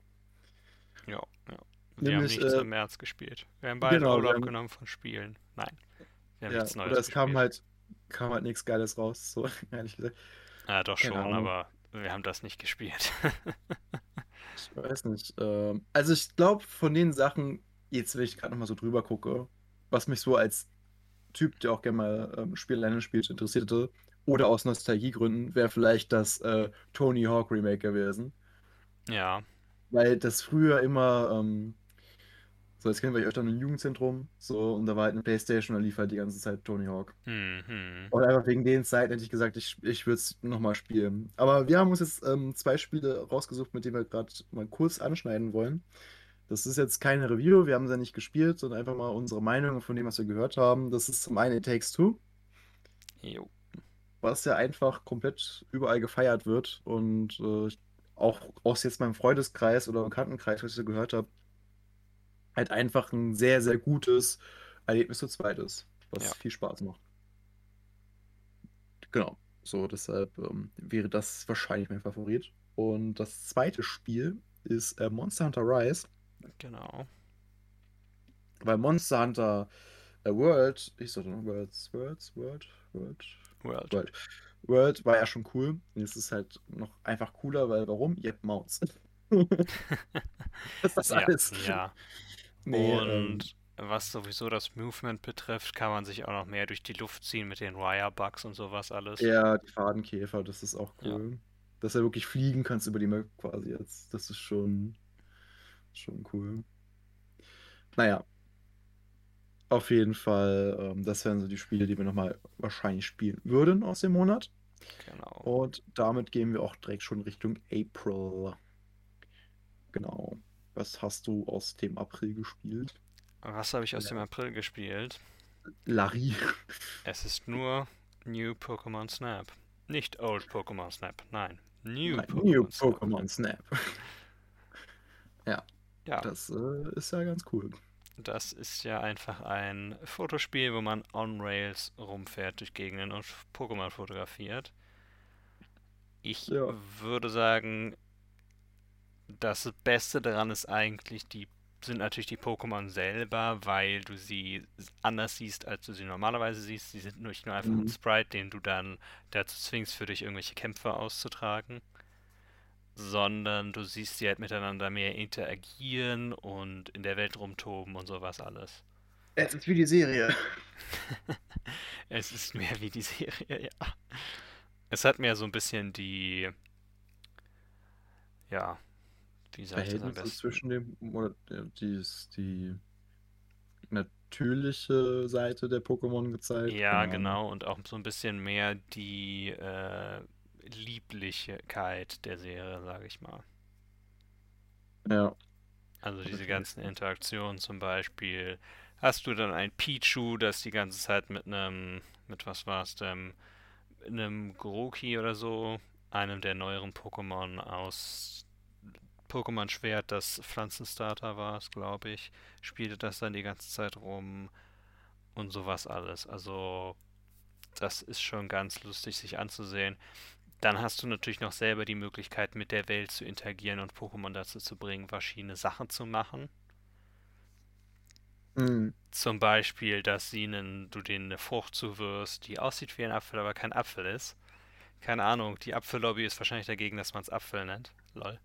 Ja, ja. Wir haben Nämlich, nichts äh, im März gespielt. Wir haben beide genau, Urlaub haben- genommen von Spielen. Nein. Wir haben Ja, nichts Neues oder es kam gespielt. halt, kam halt nichts Geiles raus, so ehrlich gesagt. Ja, doch schon, Ahnung. aber wir haben das nicht gespielt. Ich weiß nicht. Ähm, also ich glaube, von den Sachen, jetzt wenn ich gerade nochmal so drüber gucke, was mich so als Typ, der auch gerne mal ähm, Spiele alleine spielt, interessierte, oder aus Nostalgiegründen, wäre vielleicht das äh, Tony Hawk Remake gewesen. ja, Weil das früher immer, ähm, so jetzt kennen wir öfter ein Jugendzentrum, so, und da war halt eine Playstation, da lief halt die ganze Zeit Tony Hawk. mhm. Und einfach wegen den Zeiten hätte ich gesagt, ich, ich würde es nochmal spielen. Aber wir haben uns jetzt ähm, zwei Spiele rausgesucht, mit denen wir gerade mal kurz anschneiden wollen. Das ist jetzt keine Review, wir haben sie ja nicht gespielt, sondern einfach mal unsere Meinung von dem, was wir gehört haben. Das ist zum einen It Takes Two, Jo. was ja einfach komplett überall gefeiert wird. Und äh, auch aus jetzt meinem Freundeskreis oder Bekanntenkreis, was ich so gehört habe, halt einfach ein sehr, sehr gutes Erlebnis zu zweit ist, was Ja. viel Spaß macht. Genau, so deshalb ähm, wäre das wahrscheinlich mein Favorit. Und das zweite Spiel ist äh, Monster Hunter Rise, Genau. weil Monster Hunter äh, World, ich sollte noch Worlds, Worlds, World, World, World. World. World war ja schon cool. Jetzt ist halt noch einfach cooler, weil warum? Ihr habt Mounts. das ist das Ja, alles. ja. Nee, ähm, Und was sowieso das Movement betrifft, kann man sich auch noch mehr durch die Luft ziehen mit den Wire-Bugs und sowas alles. ja, die Fadenkäfer, das ist auch Ja. cool. Dass du wirklich fliegen kannst über die Map quasi jetzt. Das ist schon, schon cool. Naja. Auf jeden Fall, ähm, das wären so die Spiele, die wir nochmal wahrscheinlich spielen würden aus dem Monat. Genau. Und damit gehen wir auch direkt schon Richtung April. Genau. Was hast du aus dem April gespielt? Was habe ich aus Ja. dem April gespielt? Larry. Es ist nur New Pokémon Snap. Nicht Old Pokémon Snap, nein. New Nein, Pokémon New Snap. Pokémon Snap. ja, Ja, das äh, ist ja ganz cool. das ist ja einfach ein Fotospiel, wo man on Rails rumfährt durch Gegenden und Pokémon fotografiert. Ich Ja. würde sagen, das Beste daran ist eigentlich die sind natürlich die Pokémon selber, weil du sie anders siehst, als du sie normalerweise siehst. Sie sind nicht nur einfach ein Mhm. Sprite, den du dann dazu zwingst, für dich irgendwelche Kämpfe auszutragen, sondern du siehst sie halt miteinander mehr interagieren und in der Welt rumtoben und sowas alles. Es ist wie die Serie. Es ist mehr wie die Serie, ja. Es hat mehr so ein bisschen die, ja, wie besten? zwischen dem, oder die ist die natürliche Seite der Pokémon gezeigt. Ja, Ahnung. genau, und auch so ein bisschen mehr die äh, Lieblichkeit der Serie, sage ich mal. Ja, Also diese ganzen Interaktionen zum Beispiel. Hast du dann ein Pichu, das die ganze Zeit mit einem, mit was war es denn, einem Grookey oder so, einem der neueren Pokémon aus Pokémon Schwert, das Pflanzenstarter war, glaube ich, spielte das dann die ganze Zeit rum und sowas alles. Also das ist schon ganz lustig sich anzusehen. Dann hast du natürlich noch selber die Möglichkeit, mit der Welt zu interagieren und Pokémon dazu zu bringen, verschiedene Sachen zu machen. Mhm. Zum Beispiel, dass ihnen, du denen eine Frucht zuwirfst, die aussieht wie ein Apfel, aber kein Apfel ist. Keine Ahnung, die Apfellobby ist wahrscheinlich dagegen, dass man es Apfel nennt. Lol.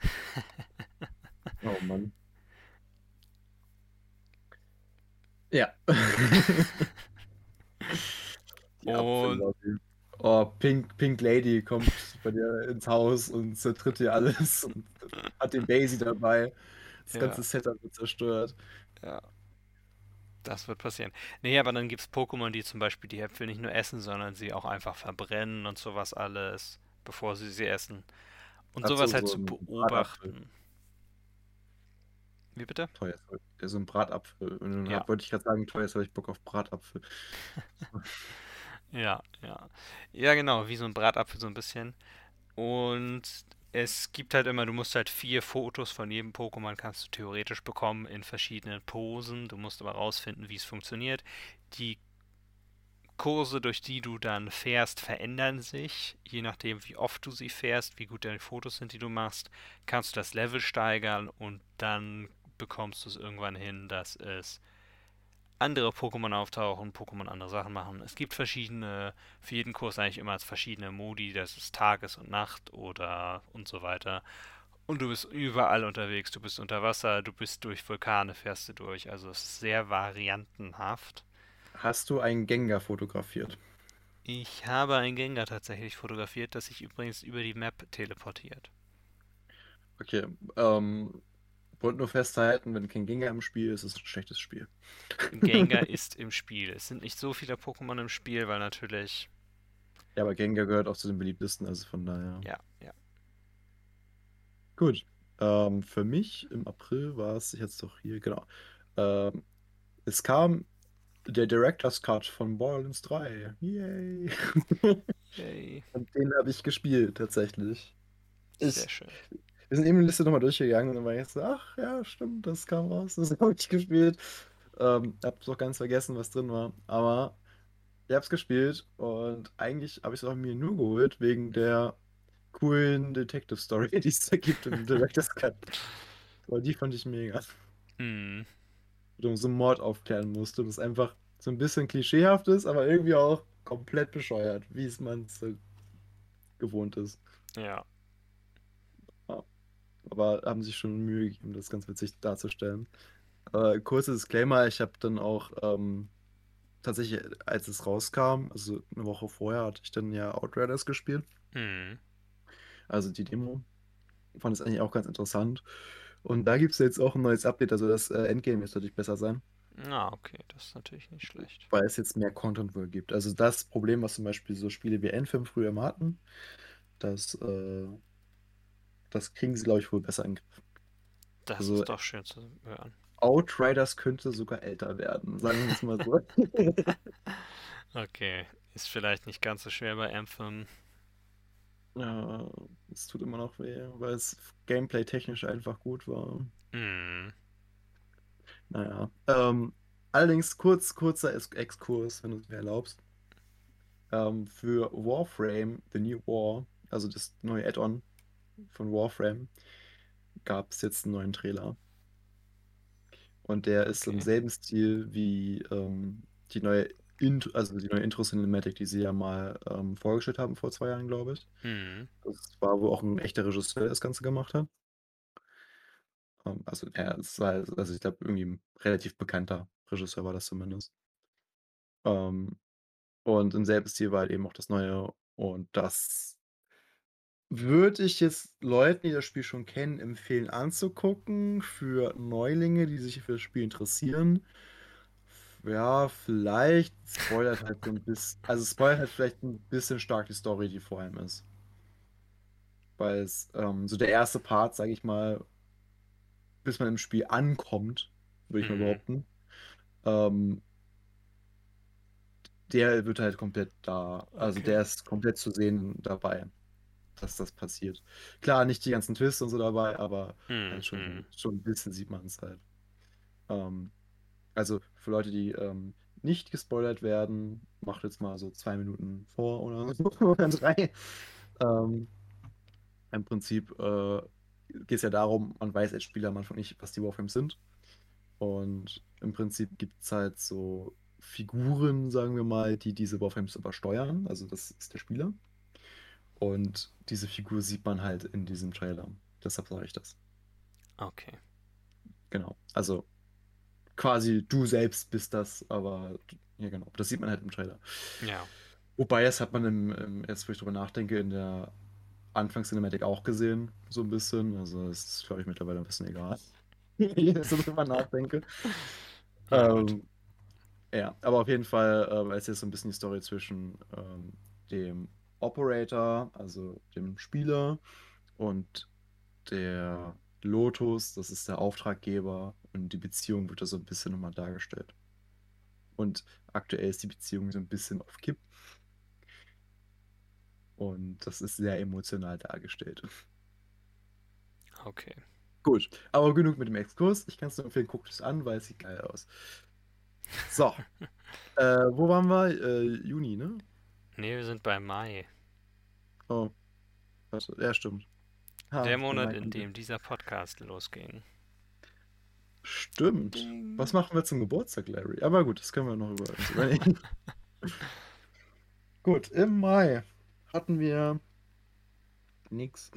Oh Mann. Ja. Die Und-. Oh, Pink, Pink Lady kommt bei dir ins Haus und zertritt dir alles und hat den Daisy dabei. Das Ja. ganze Setup wird zerstört. Ja. Das wird passieren. Nee, aber dann gibt es Pokémon, die zum Beispiel die Äpfel nicht nur essen, sondern sie auch einfach verbrennen und sowas alles, bevor sie sie essen. Und so, sowas halt so zu beobachten. Wie bitte? Teuer. Ja, so ein Bratapfel. Und dann Ja, wollte ich gerade sagen, teuer, habe ich Bock auf Bratapfel. ja, ja. Ja, genau, wie so ein Bratapfel so ein bisschen. Und es gibt halt immer, du musst halt vier Fotos von jedem Pokémon kannst du theoretisch bekommen in verschiedenen Posen. Du musst aber rausfinden, wie es funktioniert. Die Kurse, durch die du dann fährst, verändern sich. Je nachdem, wie oft du sie fährst, wie gut deine Fotos sind, die du machst, kannst du das Level steigern und dann bekommst du es irgendwann hin, dass es andere Pokémon auftauchen, Pokémon andere Sachen machen. Es gibt verschiedene, für jeden Kurs eigentlich immer verschiedene Modi, das ist Tages- und Nacht oder und so weiter. Und du bist überall unterwegs, du bist unter Wasser, du bist durch Vulkane, fährst du durch. Also es ist sehr variantenhaft. Hast du einen Gengar fotografiert? Ich habe ein Gengar tatsächlich fotografiert, das sich übrigens über die Map teleportiert. Okay, ähm, wollte nur festhalten, wenn kein Gengar im Spiel ist, ist es ein schlechtes Spiel. Gengar ist im Spiel. Es sind nicht so viele Pokémon im Spiel, weil natürlich, Ja, aber Gengar gehört auch zu den beliebtesten, also von daher. ja, ja. Gut. Ähm, für mich im April war es, jetzt doch hier, genau. Ähm, es kam der Director's Cut von Borderlands 3. Yay! Yay. Und den habe ich gespielt, tatsächlich. Sehr Ich, schön. wir sind eben die Liste nochmal durchgegangen und dann war ich so, ach ja, stimmt, das kam raus, das habe ich gespielt. Ähm, hab's auch ganz vergessen, was drin war. Aber ich hab's gespielt und eigentlich habe ich es auch mir nur geholt wegen der coolen Detective Story, die es da gibt im Director's Cut. Weil die fand ich mega. Hm, du so einen Mord aufklären musst und es einfach so ein bisschen klischeehaft ist, aber irgendwie auch komplett bescheuert, wie es man so gewohnt ist. ja. Ja. Aber haben sich schon Mühe gegeben, das ganz witzig darzustellen. Äh, kurzer Disclaimer, ich habe dann auch ähm, tatsächlich, als es rauskam, also eine Woche vorher, hatte ich dann ja Outriders gespielt, Hm. also die Demo. Fand es eigentlich auch ganz interessant. Und da gibt es jetzt auch ein neues Update, also das äh, Endgame wird natürlich besser sein, Ah, okay, das ist natürlich nicht schlecht. weil es jetzt mehr Content wohl gibt. Also das Problem, was zum Beispiel so Spiele wie N5 früher immer hatten, das, äh, das kriegen sie, glaube ich, wohl besser in den Griff. Das Also ist doch schön zu hören. Outriders könnte sogar älter werden, sagen wir es mal so. Okay, ist vielleicht nicht ganz so schwer bei Anthem. Ja, es tut immer noch weh, weil es gameplay-technisch einfach gut war. Hm. Naja. Ähm, allerdings kurz, kurzer Ex- Exkurs, wenn du es mir erlaubst. Ähm, für Warframe, The New War, also das neue Add-on von Warframe, gab es jetzt einen neuen Trailer. Und der ist im Okay. selben Stil wie ähm, die neue Intro, also die neue Intro-Cinematic, die sie ja mal ähm, vorgestellt haben vor zwei Jahren, glaube ich. Hm. Das war wohl auch ein echter Regisseur, der das Ganze gemacht hat. Ähm, also, ja, es war, also ich glaube, irgendwie ein relativ bekannter Regisseur war das zumindest. Ähm, und im selben Stil war halt eben auch das Neue. Und das würde ich jetzt Leuten, die das Spiel schon kennen, empfehlen anzugucken. Für Neulinge, die sich für das Spiel interessieren. Ja, vielleicht spoilert halt so ein bisschen, also spoilert halt vielleicht ein bisschen stark die Story, die vor allem ist. Weil es, ähm, so der erste Part, sage ich mal, bis man im Spiel ankommt, würde ich mal Hm. behaupten, ähm, der wird halt komplett da, also Okay. der ist komplett zu sehen dabei, dass das passiert. Klar, nicht die ganzen Twists und so dabei, aber Hm. halt schon, Hm. schon ein bisschen sieht man es halt. Ähm, also für Leute, die ähm, nicht gespoilert werden, macht jetzt mal so zwei Minuten vor oder so, oder drei. Ähm, Im Prinzip äh, geht es ja darum, man weiß als Spieler am Anfang nicht, was die Warframes sind. Und im Prinzip gibt es halt so Figuren, sagen wir mal, die diese Warframes übersteuern. Also das ist der Spieler. Und diese Figur sieht man halt in diesem Trailer. Deshalb sage ich das. Okay. Genau. Also quasi du selbst bist das, aber ja genau, das sieht man halt im Trailer. Ja. Wobei, das hat man im, im jetzt, wo ich drüber nachdenke, in der Anfangs-Cinematic auch gesehen, so ein bisschen. Also es ist, glaube ich, mittlerweile ein bisschen egal. Ich so drüber nachdenke. Ja. Ähm, Ja, aber auf jeden Fall äh, ist jetzt so ein bisschen die Story zwischen ähm, dem Operator, also dem Spieler, und der Lotus, das ist der Auftraggeber, und die Beziehung wird da so ein bisschen nochmal dargestellt. Und aktuell ist die Beziehung so ein bisschen auf Kipp. Und das ist sehr emotional dargestellt. Okay. Gut, aber genug mit dem Exkurs. Ich kann es nur empfehlen, guckt es an, weil es sieht geil aus. So. äh, wo waren wir? Äh, Juni, ne? Nee, wir sind bei Mai. Oh. Ja, stimmt. Der Ha, Monat, in dem dieser Podcast losging. Stimmt. Was machen wir zum Geburtstag, Larry? Aber gut, das können wir noch überlegen. gut, im Mai hatten wir nix.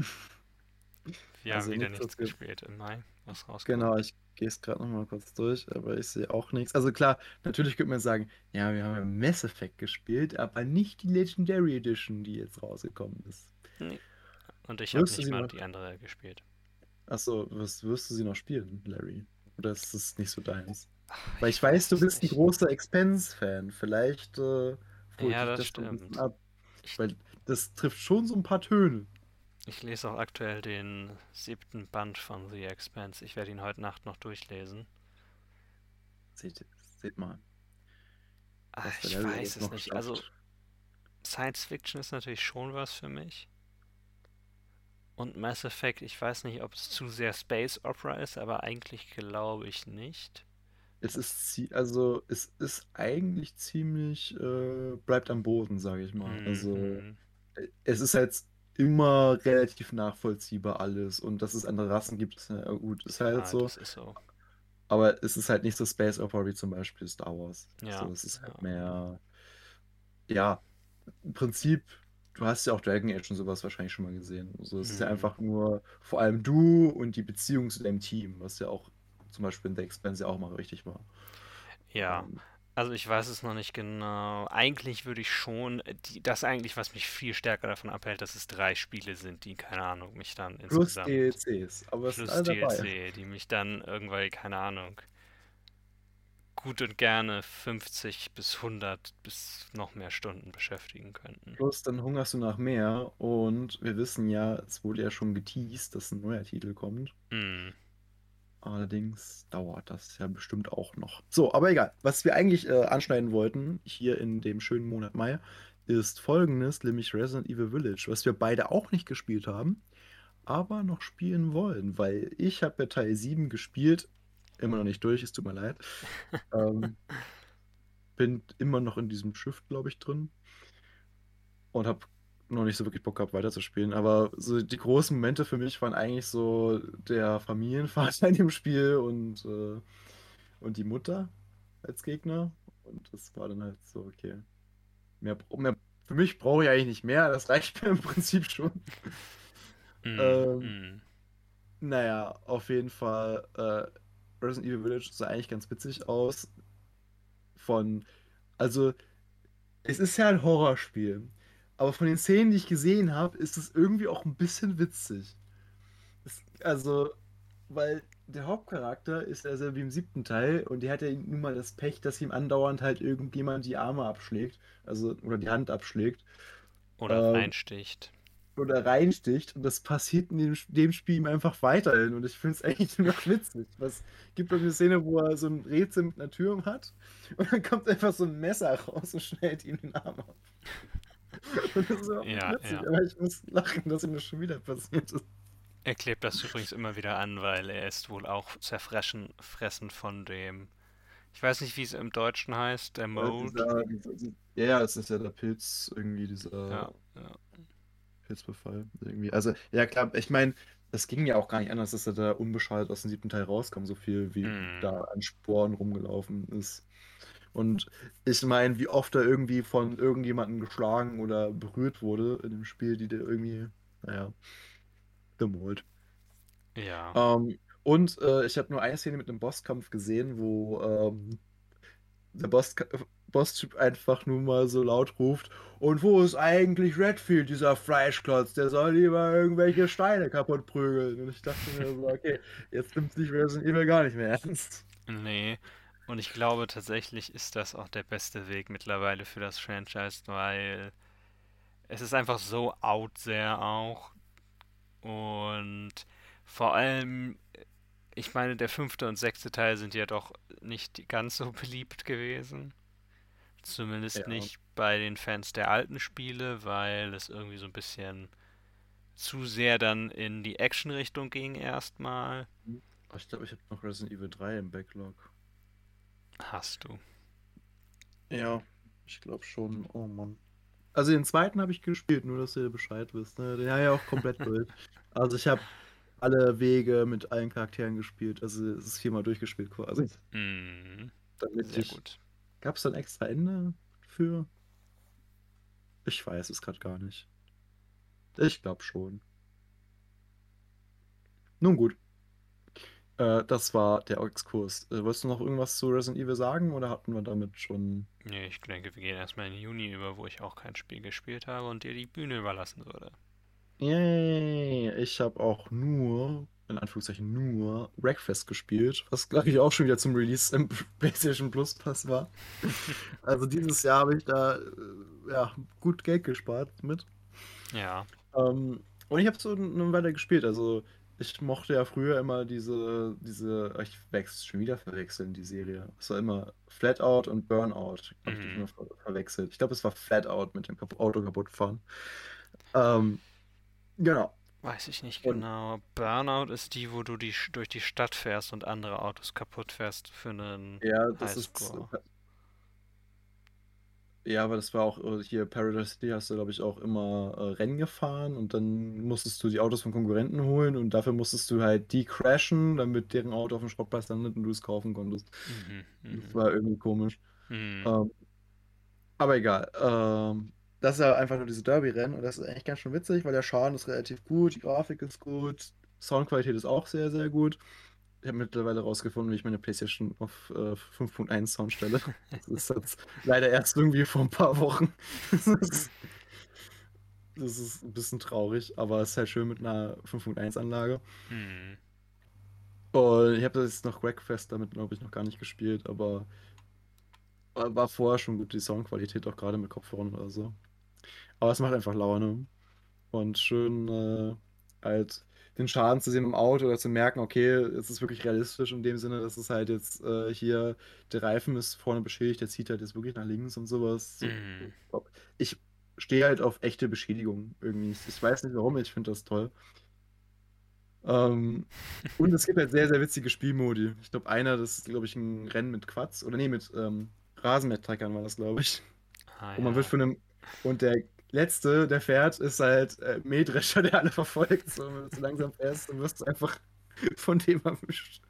Wir Also haben wieder nichts, nichts gespielt im Mai, was rauskommt. Genau, ich gehe es gerade nochmal kurz durch, aber ich sehe auch nichts. Also klar, natürlich könnte man sagen, ja, wir haben ja Mass Effect gespielt, aber nicht die Legendary Edition, die jetzt rausgekommen ist. Und ich habe nicht sie mal noch- die andere gespielt. Achso, wirst, wirst du sie noch spielen, Larry? Oder ist es nicht so deins? Ach, Weil ich weiß, du bist ein nicht. großer Expense-Fan. Vielleicht äh, Ja, das ein bisschen stimmt. ab. Ich, Weil das trifft schon so ein paar Töne. ich lese auch aktuell den siebten Band von The Expanse. Ich werde ihn heute Nacht noch durchlesen. Seht, seht mal. Der ich weiß es nicht. Also schafft. Science Fiction ist natürlich schon was für mich. Und Mass Effect, ich weiß nicht, ob es zu sehr Space Opera ist, aber eigentlich glaube ich nicht. Es ist, also, es ist eigentlich ziemlich, äh, bleibt am Boden, sage ich mal. Also, Mhm. äh, es ist halt immer relativ nachvollziehbar alles. Und dass es andere Rassen gibt, ist ja gut, ist halt Ah, so. ist so. Aber es ist halt nicht so Space Opera wie zum Beispiel Star Wars. Ja, So, es ist halt ja. mehr, ja, im Prinzip, du hast ja auch Dragon Age und sowas wahrscheinlich schon mal gesehen. So, es ist ja Mhm. einfach nur vor allem du und die Beziehung zu deinem Team, was ja auch zum Beispiel in The Expanse ja auch mal richtig war. Ja, Ähm, also ich weiß es noch nicht genau. Eigentlich würde ich schon, die, das eigentlich, was mich viel stärker davon abhält, dass es drei Spiele sind, die, keine Ahnung, mich dann plus insgesamt, DLCs, aber es plus alle dabei. DLC, die mich dann irgendwann, keine Ahnung, gut und gerne 50 bis 100 bis noch mehr Stunden beschäftigen könnten. Plus dann hungerst du nach mehr und wir wissen ja, es wurde ja schon geteased, dass ein neuer Titel kommt. Mm, Allerdings dauert das ja bestimmt auch noch. So, aber egal. Was wir eigentlich äh, anschneiden wollten, hier in dem schönen Monat Mai, ist folgendes, nämlich Resident Evil Village, was wir beide auch nicht gespielt haben, aber noch spielen wollen, weil ich habe ja Teil 7 gespielt, immer noch nicht durch, es tut mir leid. ähm, bin immer noch in diesem Schiff, glaube ich, drin und habe noch nicht so wirklich Bock gehabt, weiterzuspielen. Aber so die großen Momente für mich waren eigentlich so der Familienvater in dem Spiel und, äh, und die Mutter als Gegner. Und das war dann halt so, okay. Mehr, mehr, für mich brauche ich eigentlich nicht mehr, das reicht mir im Prinzip schon. mm, Ähm, mm. Naja, auf jeden Fall, äh, Resident Evil Village sah eigentlich ganz witzig aus. Von, also, es ist ja ein Horrorspiel. Aber von den Szenen, die ich gesehen habe, ist es irgendwie auch ein bisschen witzig. Es, also, weil der Hauptcharakter ist ja so wie im siebten Teil und der hat ja nun mal das Pech, dass ihm andauernd halt irgendjemand die Arme abschlägt, also, oder die Hand abschlägt Oder ähm, reinsticht. Oder reinsticht und das passiert in dem, dem Spiel ihm einfach weiterhin und ich finde es eigentlich nur witzig. Es gibt doch eine Szene, wo er so ein Rätsel mit einer Tür hat und dann kommt einfach so ein Messer raus und schneidet ihm den Arm ab. Und das ist nicht Ja, witzig, ja. aber ich muss lachen, dass ihm das schon wieder passiert ist. Er klebt das übrigens immer wieder an, weil er ist wohl auch zerfressen fressen von dem. Ich weiß nicht, wie es im Deutschen heißt, der Ja, Mold. dieser, dieser, ja, es ist ja der Pilz, irgendwie dieser Ja, ja. Pilzbefall. Irgendwie. Also, ja klar, ich meine, das ging ja auch gar nicht anders, dass er da unbeschadet aus dem siebten Teil rauskam, so viel wie Mm. da an Sporen rumgelaufen ist. Und ich meine, wie oft er irgendwie von irgendjemandem geschlagen oder berührt wurde in dem Spiel, die der irgendwie, naja, gemalt. Ja. Ähm, und äh, ich habe nur eine Szene mit einem Bosskampf gesehen, wo ähm, der Boss, Boss-Typ einfach nur mal so laut ruft: Und wo ist eigentlich Redfield, dieser Fleischklotz? Der soll lieber irgendwelche Steine kaputt prügeln. Und ich dachte mir so: Okay, jetzt nimmt sich Resident Evil gar nicht mehr ernst. Nee. Und ich glaube tatsächlich ist das auch der beste Weg mittlerweile für das Franchise, weil es ist einfach so out there auch. Und vor allem, ich meine, der fünfte und sechste Teil sind ja doch nicht ganz so beliebt gewesen. Zumindest Ja. nicht bei den Fans der alten Spiele, weil es irgendwie so ein bisschen zu sehr dann in die Action-Richtung ging erstmal. Ich glaube, ich habe noch Resident Evil 3 im Backlog. Hast du. Ja, ich glaube schon. Oh Mann. Also den zweiten habe ich gespielt, nur dass ihr Bescheid wisst. Ne? Den habe ich auch komplett durch. Also ich habe alle Wege mit allen Charakteren gespielt. Also es ist viermal durchgespielt quasi. Mhm, Damit sehr ich. gut. Gab es da ein extra Ende für? Ich weiß es gerade gar nicht. Ich glaube schon. Nun gut. Äh, das war der Exkurs. Äh, wolltest du noch irgendwas zu Resident Evil sagen oder hatten wir damit schon? Nee, ich denke, wir gehen erstmal in Juni über, wo ich auch kein Spiel gespielt habe und dir die Bühne überlassen würde. Yay! Ich habe auch nur, in Anführungszeichen nur, Wreckfest gespielt, was glaube ich auch schon wieder zum Release im PlayStation Plus Pass war. Also dieses Jahr habe ich da äh, ja, gut Geld gespart mit. Ja. Ähm, und ich habe so eine Weile gespielt. Also ich mochte ja früher immer diese, diese, ich wechsle schon wieder verwechseln, die Serie. Es war immer Flatout und Burnout. Habe ich Mhm. immer ver verwechselt. Ich glaube, es war Flatout mit dem Auto kaputt fahren. Ähm, genau. Weiß ich nicht Und genau. Burnout ist die, wo du die, durch die Stadt fährst und andere Autos kaputt fährst für einen ja, das ist. Highscore. Ja, aber das war auch äh, hier Paradise City hast du, glaube ich, auch immer äh, Rennen gefahren und dann musstest du die Autos von Konkurrenten holen und dafür musstest du halt die crashen, damit deren Auto auf dem Schrottplatz landet und du es kaufen konntest. Mhm, Das mhm, war irgendwie komisch. mhm. Ähm, aber egal. Ähm, das ist ja einfach nur diese Derby-Rennen und das ist eigentlich ganz schön witzig, weil der Schaden ist relativ gut, die Grafik ist gut, Soundqualität ist auch sehr, sehr gut. Ich habe mittlerweile rausgefunden, wie ich meine PlayStation auf äh, 5.1 Sound stelle. Das ist jetzt leider erst irgendwie vor ein paar Wochen. Das ist, das ist ein bisschen traurig, aber es ist halt schön mit einer 5.1 Anlage. Mhm. Und ich habe das jetzt noch Wreckfest damit, glaube ich, noch gar nicht gespielt, aber war vorher schon gut, die Soundqualität, auch gerade mit Kopfhörern oder so. Aber es macht einfach Laune. Und schön äh, halt den Schaden zu sehen im Auto oder zu merken, okay, es ist wirklich realistisch in dem Sinne, dass es halt jetzt äh, hier, der Reifen ist vorne beschädigt, der zieht halt jetzt wirklich nach links und sowas. So, top. Ich stehe halt auf echte Beschädigung irgendwie. Ich weiß nicht warum, ich finde das toll. Ähm, und es gibt halt sehr, sehr witzige Spielmodi. Ich glaube, einer, das ist, glaube ich, ein Rennen mit Quads. Oder nee, mit ähm, Rasenmähertreckern war das, glaube ich. Ah Und man wird von einem. Und der letzte, der fährt, ist halt äh, Mähdrescher, der alle verfolgt. So, wenn du zu langsam fährst, dann wirst du einfach von dem erwischt.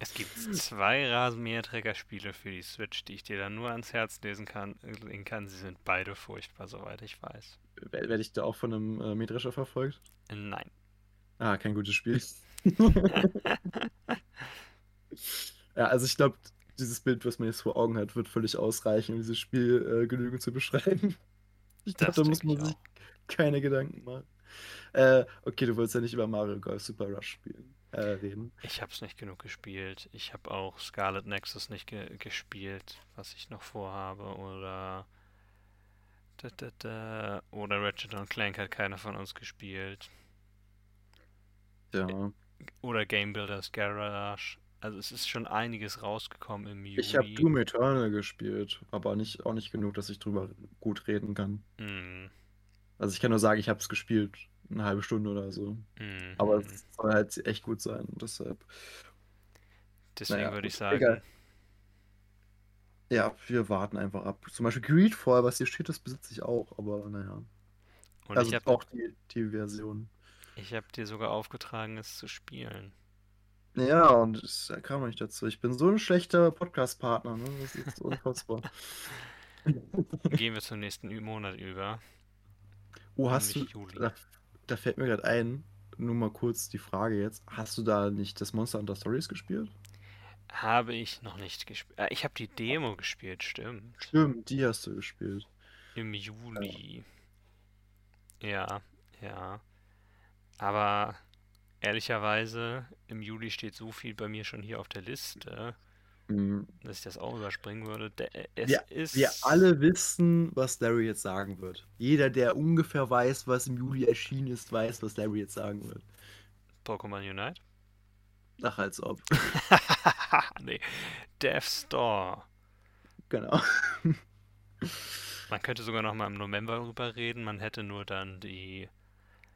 Es gibt zwei Rasenmäherträger-Spiele für die Switch, die ich dir dann nur ans Herz lesen kann, legen kann. Sie sind beide furchtbar, soweit ich weiß. Werde ich da auch von einem äh, Mähdrescher verfolgt? Nein. Ah, kein gutes Spiel. Ja, also ich glaube, dieses Bild, was man jetzt vor Augen hat, wird völlig ausreichen, um dieses Spiel äh, genügend zu beschreiben. Ich glaube, Das da muss man ich sich keine Gedanken machen. Äh, okay, du wolltest ja nicht über Mario Golf Super Rush spielen, äh, reden. Ich habe es nicht genug gespielt. Ich habe auch Scarlet Nexus nicht ge gespielt, was ich noch vorhabe. Oder, da, da, da, oder Ratchet und Clank hat keiner von uns gespielt. Ja. Oder Game Builders Garage. Also es ist schon einiges rausgekommen im Ich habe Juli. Doom Eternal gespielt, aber nicht, auch nicht genug, dass ich drüber gut reden kann. Mm, Also ich kann nur sagen, ich habe es gespielt, eine halbe Stunde oder so. mm, Aber es soll halt echt gut sein. Deshalb, Deswegen naja, würde ich sagen, egal. Ja, wir warten einfach ab. Zum Beispiel Greedfall, was hier steht, das besitze ich auch, aber naja. und Also ich habe auch die, die Version. ich hab dir sogar aufgetragen, es zu spielen. Ja, und es kam nicht dazu. Ich bin so ein schlechter Podcast-Partner, ne? Das ist unfassbar. Gehen wir zum nächsten Monat über, Oh, hast du, da, da fällt mir gerade ein, nur mal kurz die Frage jetzt, hast du da nicht das Monster Hunter Stories gespielt? Habe ich noch nicht gespielt. Äh, ich habe die Demo gespielt, stimmt. Stimmt, die hast du gespielt. Im Juli. Ja, ja. Aber ehrlicherweise, im Juli steht so viel bei mir schon hier auf der Liste. Hm. dass ich das auch überspringen würde. Der, es Wir, ist. wir alle wissen, was Larry jetzt sagen wird. Jeder, der ungefähr weiß, was im Juli erschienen ist, weiß, was Larry jetzt sagen wird. Pokémon Unite? Ach, als ob. nee. Death Store. Genau. Man könnte sogar noch mal im November darüber reden. Man hätte nur dann die,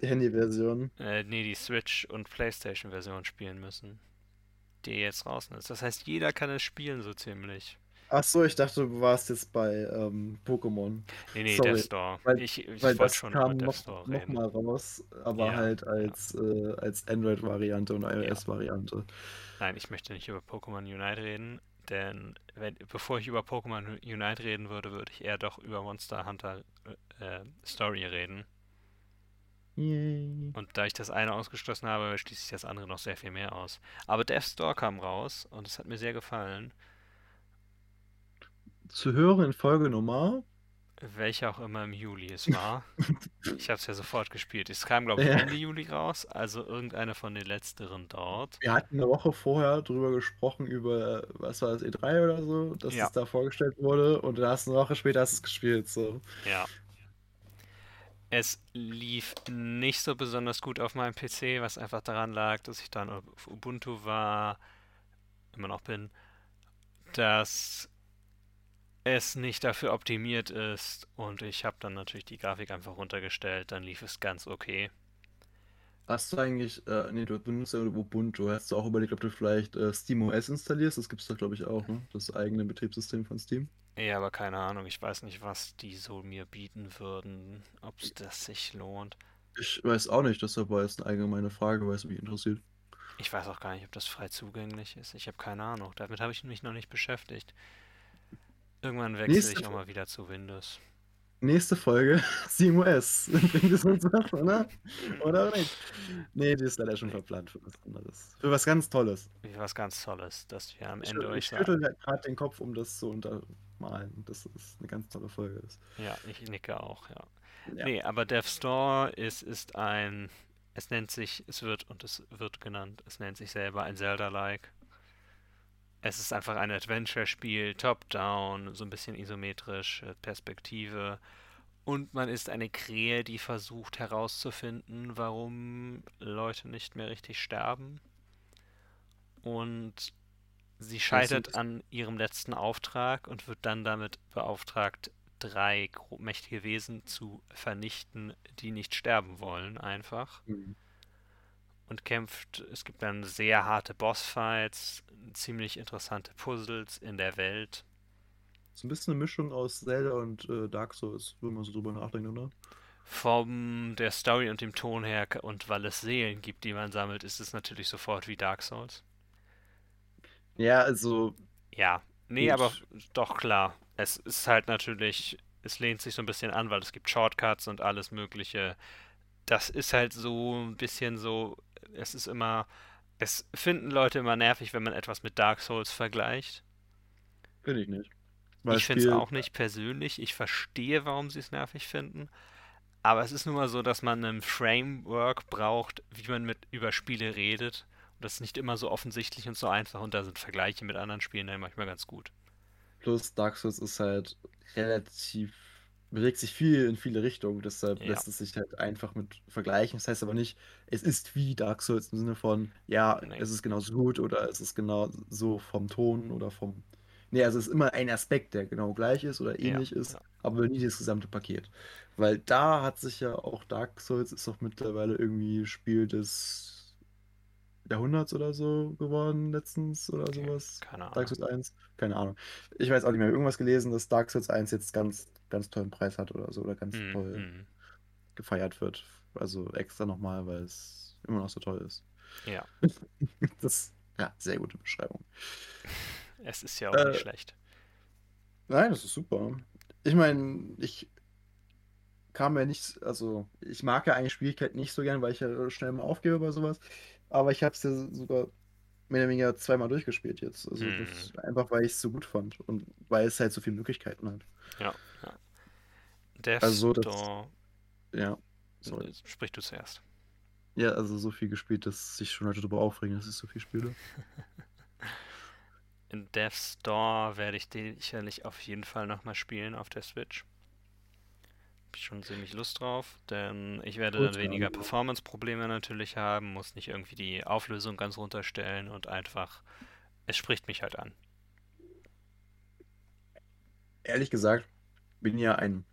Die Handy-Version. äh, nee, die Switch- und Playstation-Version spielen müssen. Die jetzt draußen ist. Das heißt, jeder kann es spielen, so ziemlich. Ach so, ich dachte, du warst jetzt bei ähm, Pokémon. Nee, nee, Sorry, Death Store. weil- ich ich Weil wollte schon kam über noch, Death Store noch reden. mal raus, aber Ja, halt als, äh, als Android-Variante und iOS-Variante. Nein, ich möchte nicht über Pokémon Unite reden, denn wenn, bevor ich über Pokémon Unite reden würde, würde ich eher doch über Monster Hunter äh, Story reden. Yay. Und da ich das eine ausgeschlossen habe, schließe ich das andere noch sehr viel mehr aus. Aber Death Store kam raus und es hat mir sehr gefallen. Zu hören in Folge Nummer. Welcher auch immer im Juli es war. ich habe es ja sofort gespielt. Es kam, glaube ich, Ja. Ende Juli raus, also irgendeine von den letzteren dort. Wir hatten eine Woche vorher drüber gesprochen, über, was war das, E3 oder so, dass Ja. es da vorgestellt wurde und dann hast du eine Woche später hast du es gespielt. So. Ja. Es lief nicht so besonders gut auf meinem PC, was einfach daran lag, dass ich dann auf Ubuntu war, immer noch bin, dass es nicht dafür optimiert ist und ich habe dann natürlich die Grafik einfach runtergestellt, dann lief es ganz okay. Hast du eigentlich, äh, nee, du benutzt ja Ubuntu, hast du auch überlegt, ob du vielleicht äh, SteamOS installierst? Das gibt es da, glaube ich, auch, ne? Das eigene Betriebssystem von Steam. Ja, aber keine Ahnung, ich weiß nicht, was die so mir bieten würden, ob es das sich lohnt. Ich weiß auch nicht, deshalb war jetzt eine allgemeine Frage, weil es mich interessiert. Ich weiß auch gar nicht, ob das frei zugänglich ist. Ich habe keine Ahnung. Damit habe ich mich noch nicht beschäftigt. Irgendwann wechsle Nächste ich auch mal wieder zu Windows. Nächste Folge, SteamOS. Bringt es uns was, oder? Oder nicht? Nee, die ist leider schon verplant für was anderes. Für was ganz Tolles. Wie was ganz Tolles, dass wir am Ich, Ende euch ich schüttel gerade den Kopf, um das zu untermalen, dass es eine ganz tolle Folge ist. Ja, ich nicke auch, ja. Ja. Nee, aber Death Store ist, ist ein. Es nennt sich, es wird und es wird genannt, es nennt sich selber ein Zelda-like. Es ist einfach ein Adventure-Spiel, top-down, so ein bisschen isometrisch, äh, Perspektive. Und man ist eine Krähe, die versucht herauszufinden, warum Leute nicht mehr richtig sterben. Und sie scheitert an ihrem letzten Auftrag und wird dann damit beauftragt, drei mächtige Wesen zu vernichten, die nicht sterben wollen, einfach. Mhm. Und kämpft, es gibt dann sehr harte Bossfights, ziemlich interessante Puzzles in der Welt. So ein bisschen eine Mischung aus Zelda und äh, Dark Souls, wenn man so drüber nachdenkt, oder? Vom der Story und dem Ton her und weil es Seelen gibt, die man sammelt, ist es natürlich sofort wie Dark Souls. Ja, also, Ja, nee, Gut. aber doch klar. Es ist halt natürlich, es lehnt sich so ein bisschen an, weil es gibt Shortcuts und alles Mögliche. Das ist halt so ein bisschen so, es ist immer, es finden Leute immer nervig, wenn man etwas mit Dark Souls vergleicht. finde ich nicht. Ich finde es auch nicht persönlich. Ich verstehe, warum sie es nervig finden. Aber es ist nun mal so, dass man ein Framework braucht, wie man mit über Spiele redet. Und das ist nicht immer so offensichtlich und so einfach. Und da sind Vergleiche mit anderen Spielen dann manchmal ganz gut. Plus Dark Souls ist halt relativ, bewegt sich viel in viele Richtungen, deshalb Ja. lässt es sich halt einfach mit vergleichen. Das heißt aber nicht, es ist wie Dark Souls im Sinne von, ja, Nee. es ist genauso gut oder es ist genau so vom Ton oder vom. Nee, also es ist immer ein Aspekt, der genau gleich ist oder Ja, ähnlich ist, ja. aber nie das gesamte Paket. Weil da hat sich ja auch Dark Souls ist doch mittlerweile irgendwie Spiel des Jahrhunderts oder so geworden letztens oder Okay, sowas. keine Dark Ahnung. Souls 1? Keine Ahnung. Ich weiß auch nicht mehr. Irgendwas gelesen, dass Dark Souls 1 jetzt ganz, ganz tollen Preis hat oder so oder ganz Hm, toll hm. gefeiert wird. Also extra nochmal, weil es immer noch so toll ist. Ja, Das, ja, sehr gute Beschreibung. es ist ja auch Äh, nicht schlecht. Nein, das ist super. Ich meine, ich kam ja nicht, also ich mag ja eigentlich Schwierigkeiten nicht so gern, weil ich ja schnell mal aufgebe bei sowas. Aber ich habe es ja sogar mehr oder weniger zweimal durchgespielt jetzt. Also Hm. einfach weil ich es so gut fand und weil es halt so viele Möglichkeiten hat. Ja, ja. Death also das- Store, Ja, sorry. äh, sprich du zuerst. Ja, also so viel gespielt, dass sich schon Leute darüber aufregen, dass ich so viel spiele. in Death's Door werde ich den sicherlich auf jeden Fall nochmal spielen auf der Switch. Schon ziemlich Lust drauf, denn ich werde dann Total. weniger Performance-Probleme natürlich haben, muss nicht irgendwie die Auflösung ganz runterstellen und einfach, es spricht mich halt an. Ehrlich gesagt, bin ja ein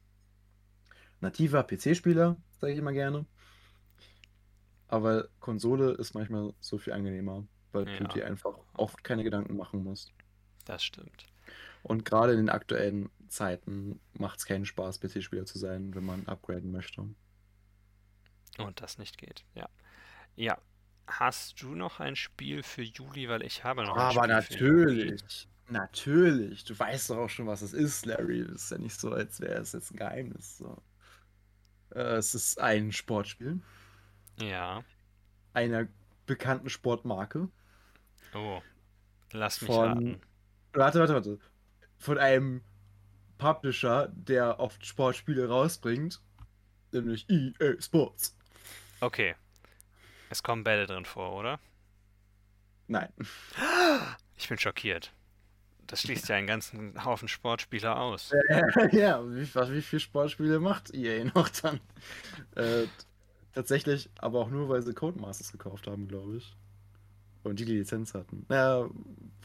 nativer PC-Spieler, sage ich immer gerne. Aber Konsole ist manchmal so viel angenehmer, weil du Ja. dir einfach oft keine Gedanken machen musst. Das stimmt. Und gerade in den aktuellen Zeiten macht es keinen Spaß, PC-Spieler zu sein, wenn man upgraden möchte. Und das nicht geht, ja. Ja. Hast du noch ein Spiel für Juli? Weil ich habe noch ein Aber Spiel für Juli. natürlich, natürlich. Du weißt doch auch schon, was es ist, Larry. Es ist ja nicht so, als wäre es jetzt ein Geheimnis. So. Äh, es ist ein Sportspiel Ja. einer bekannten Sportmarke. Oh. Lass mich Von- raten. Warte, warte, warte. Von einem Publisher, der oft Sportspiele rausbringt, nämlich EA Sports. Okay. Es kommen Bälle drin vor, oder? Nein. Ich bin schockiert. Das schließt ja einen ganzen Haufen Sportspieler aus. ja, wie, wie viele Sportspiele macht EA noch dann? Äh, tatsächlich, aber auch nur, weil sie Codemasters gekauft haben, glaube ich. Und die die Lizenz hatten. Naja,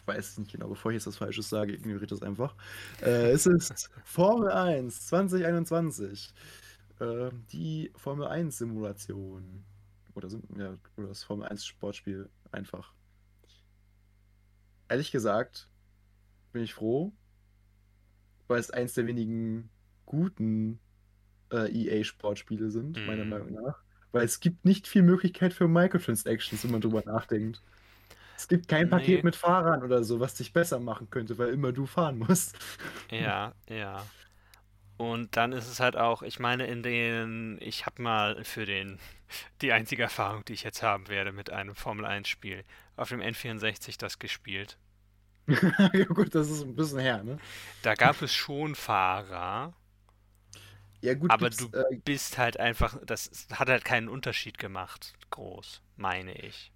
weiß ich nicht genau, bevor ich jetzt was Falsches sage, ignoriert das einfach. Äh, es ist Formel 1 2021. Äh, die Formel 1 Simulation. Oder, ja, oder das Formel 1 Sportspiel einfach. Ehrlich gesagt, bin ich froh, weil es eins der wenigen guten äh, EA-Sportspiele sind, meiner Mhm. Meinung nach. Weil es gibt nicht viel Möglichkeit für Microtransactions, wenn man drüber nachdenkt. Es gibt kein Nee. Paket mit Fahrern oder so, was dich besser machen könnte, weil immer du fahren musst. Ja, ja. Und dann ist es halt auch, ich meine, in den, ich habe mal für den, die einzige Erfahrung, die ich jetzt haben werde mit einem Formel 1 Spiel, auf dem N64 das gespielt. ja gut, das ist ein bisschen her, ne? Da gab es schon Fahrer, Ja gut, aber du äh, bist halt einfach, das hat halt keinen Unterschied gemacht, groß, meine ich.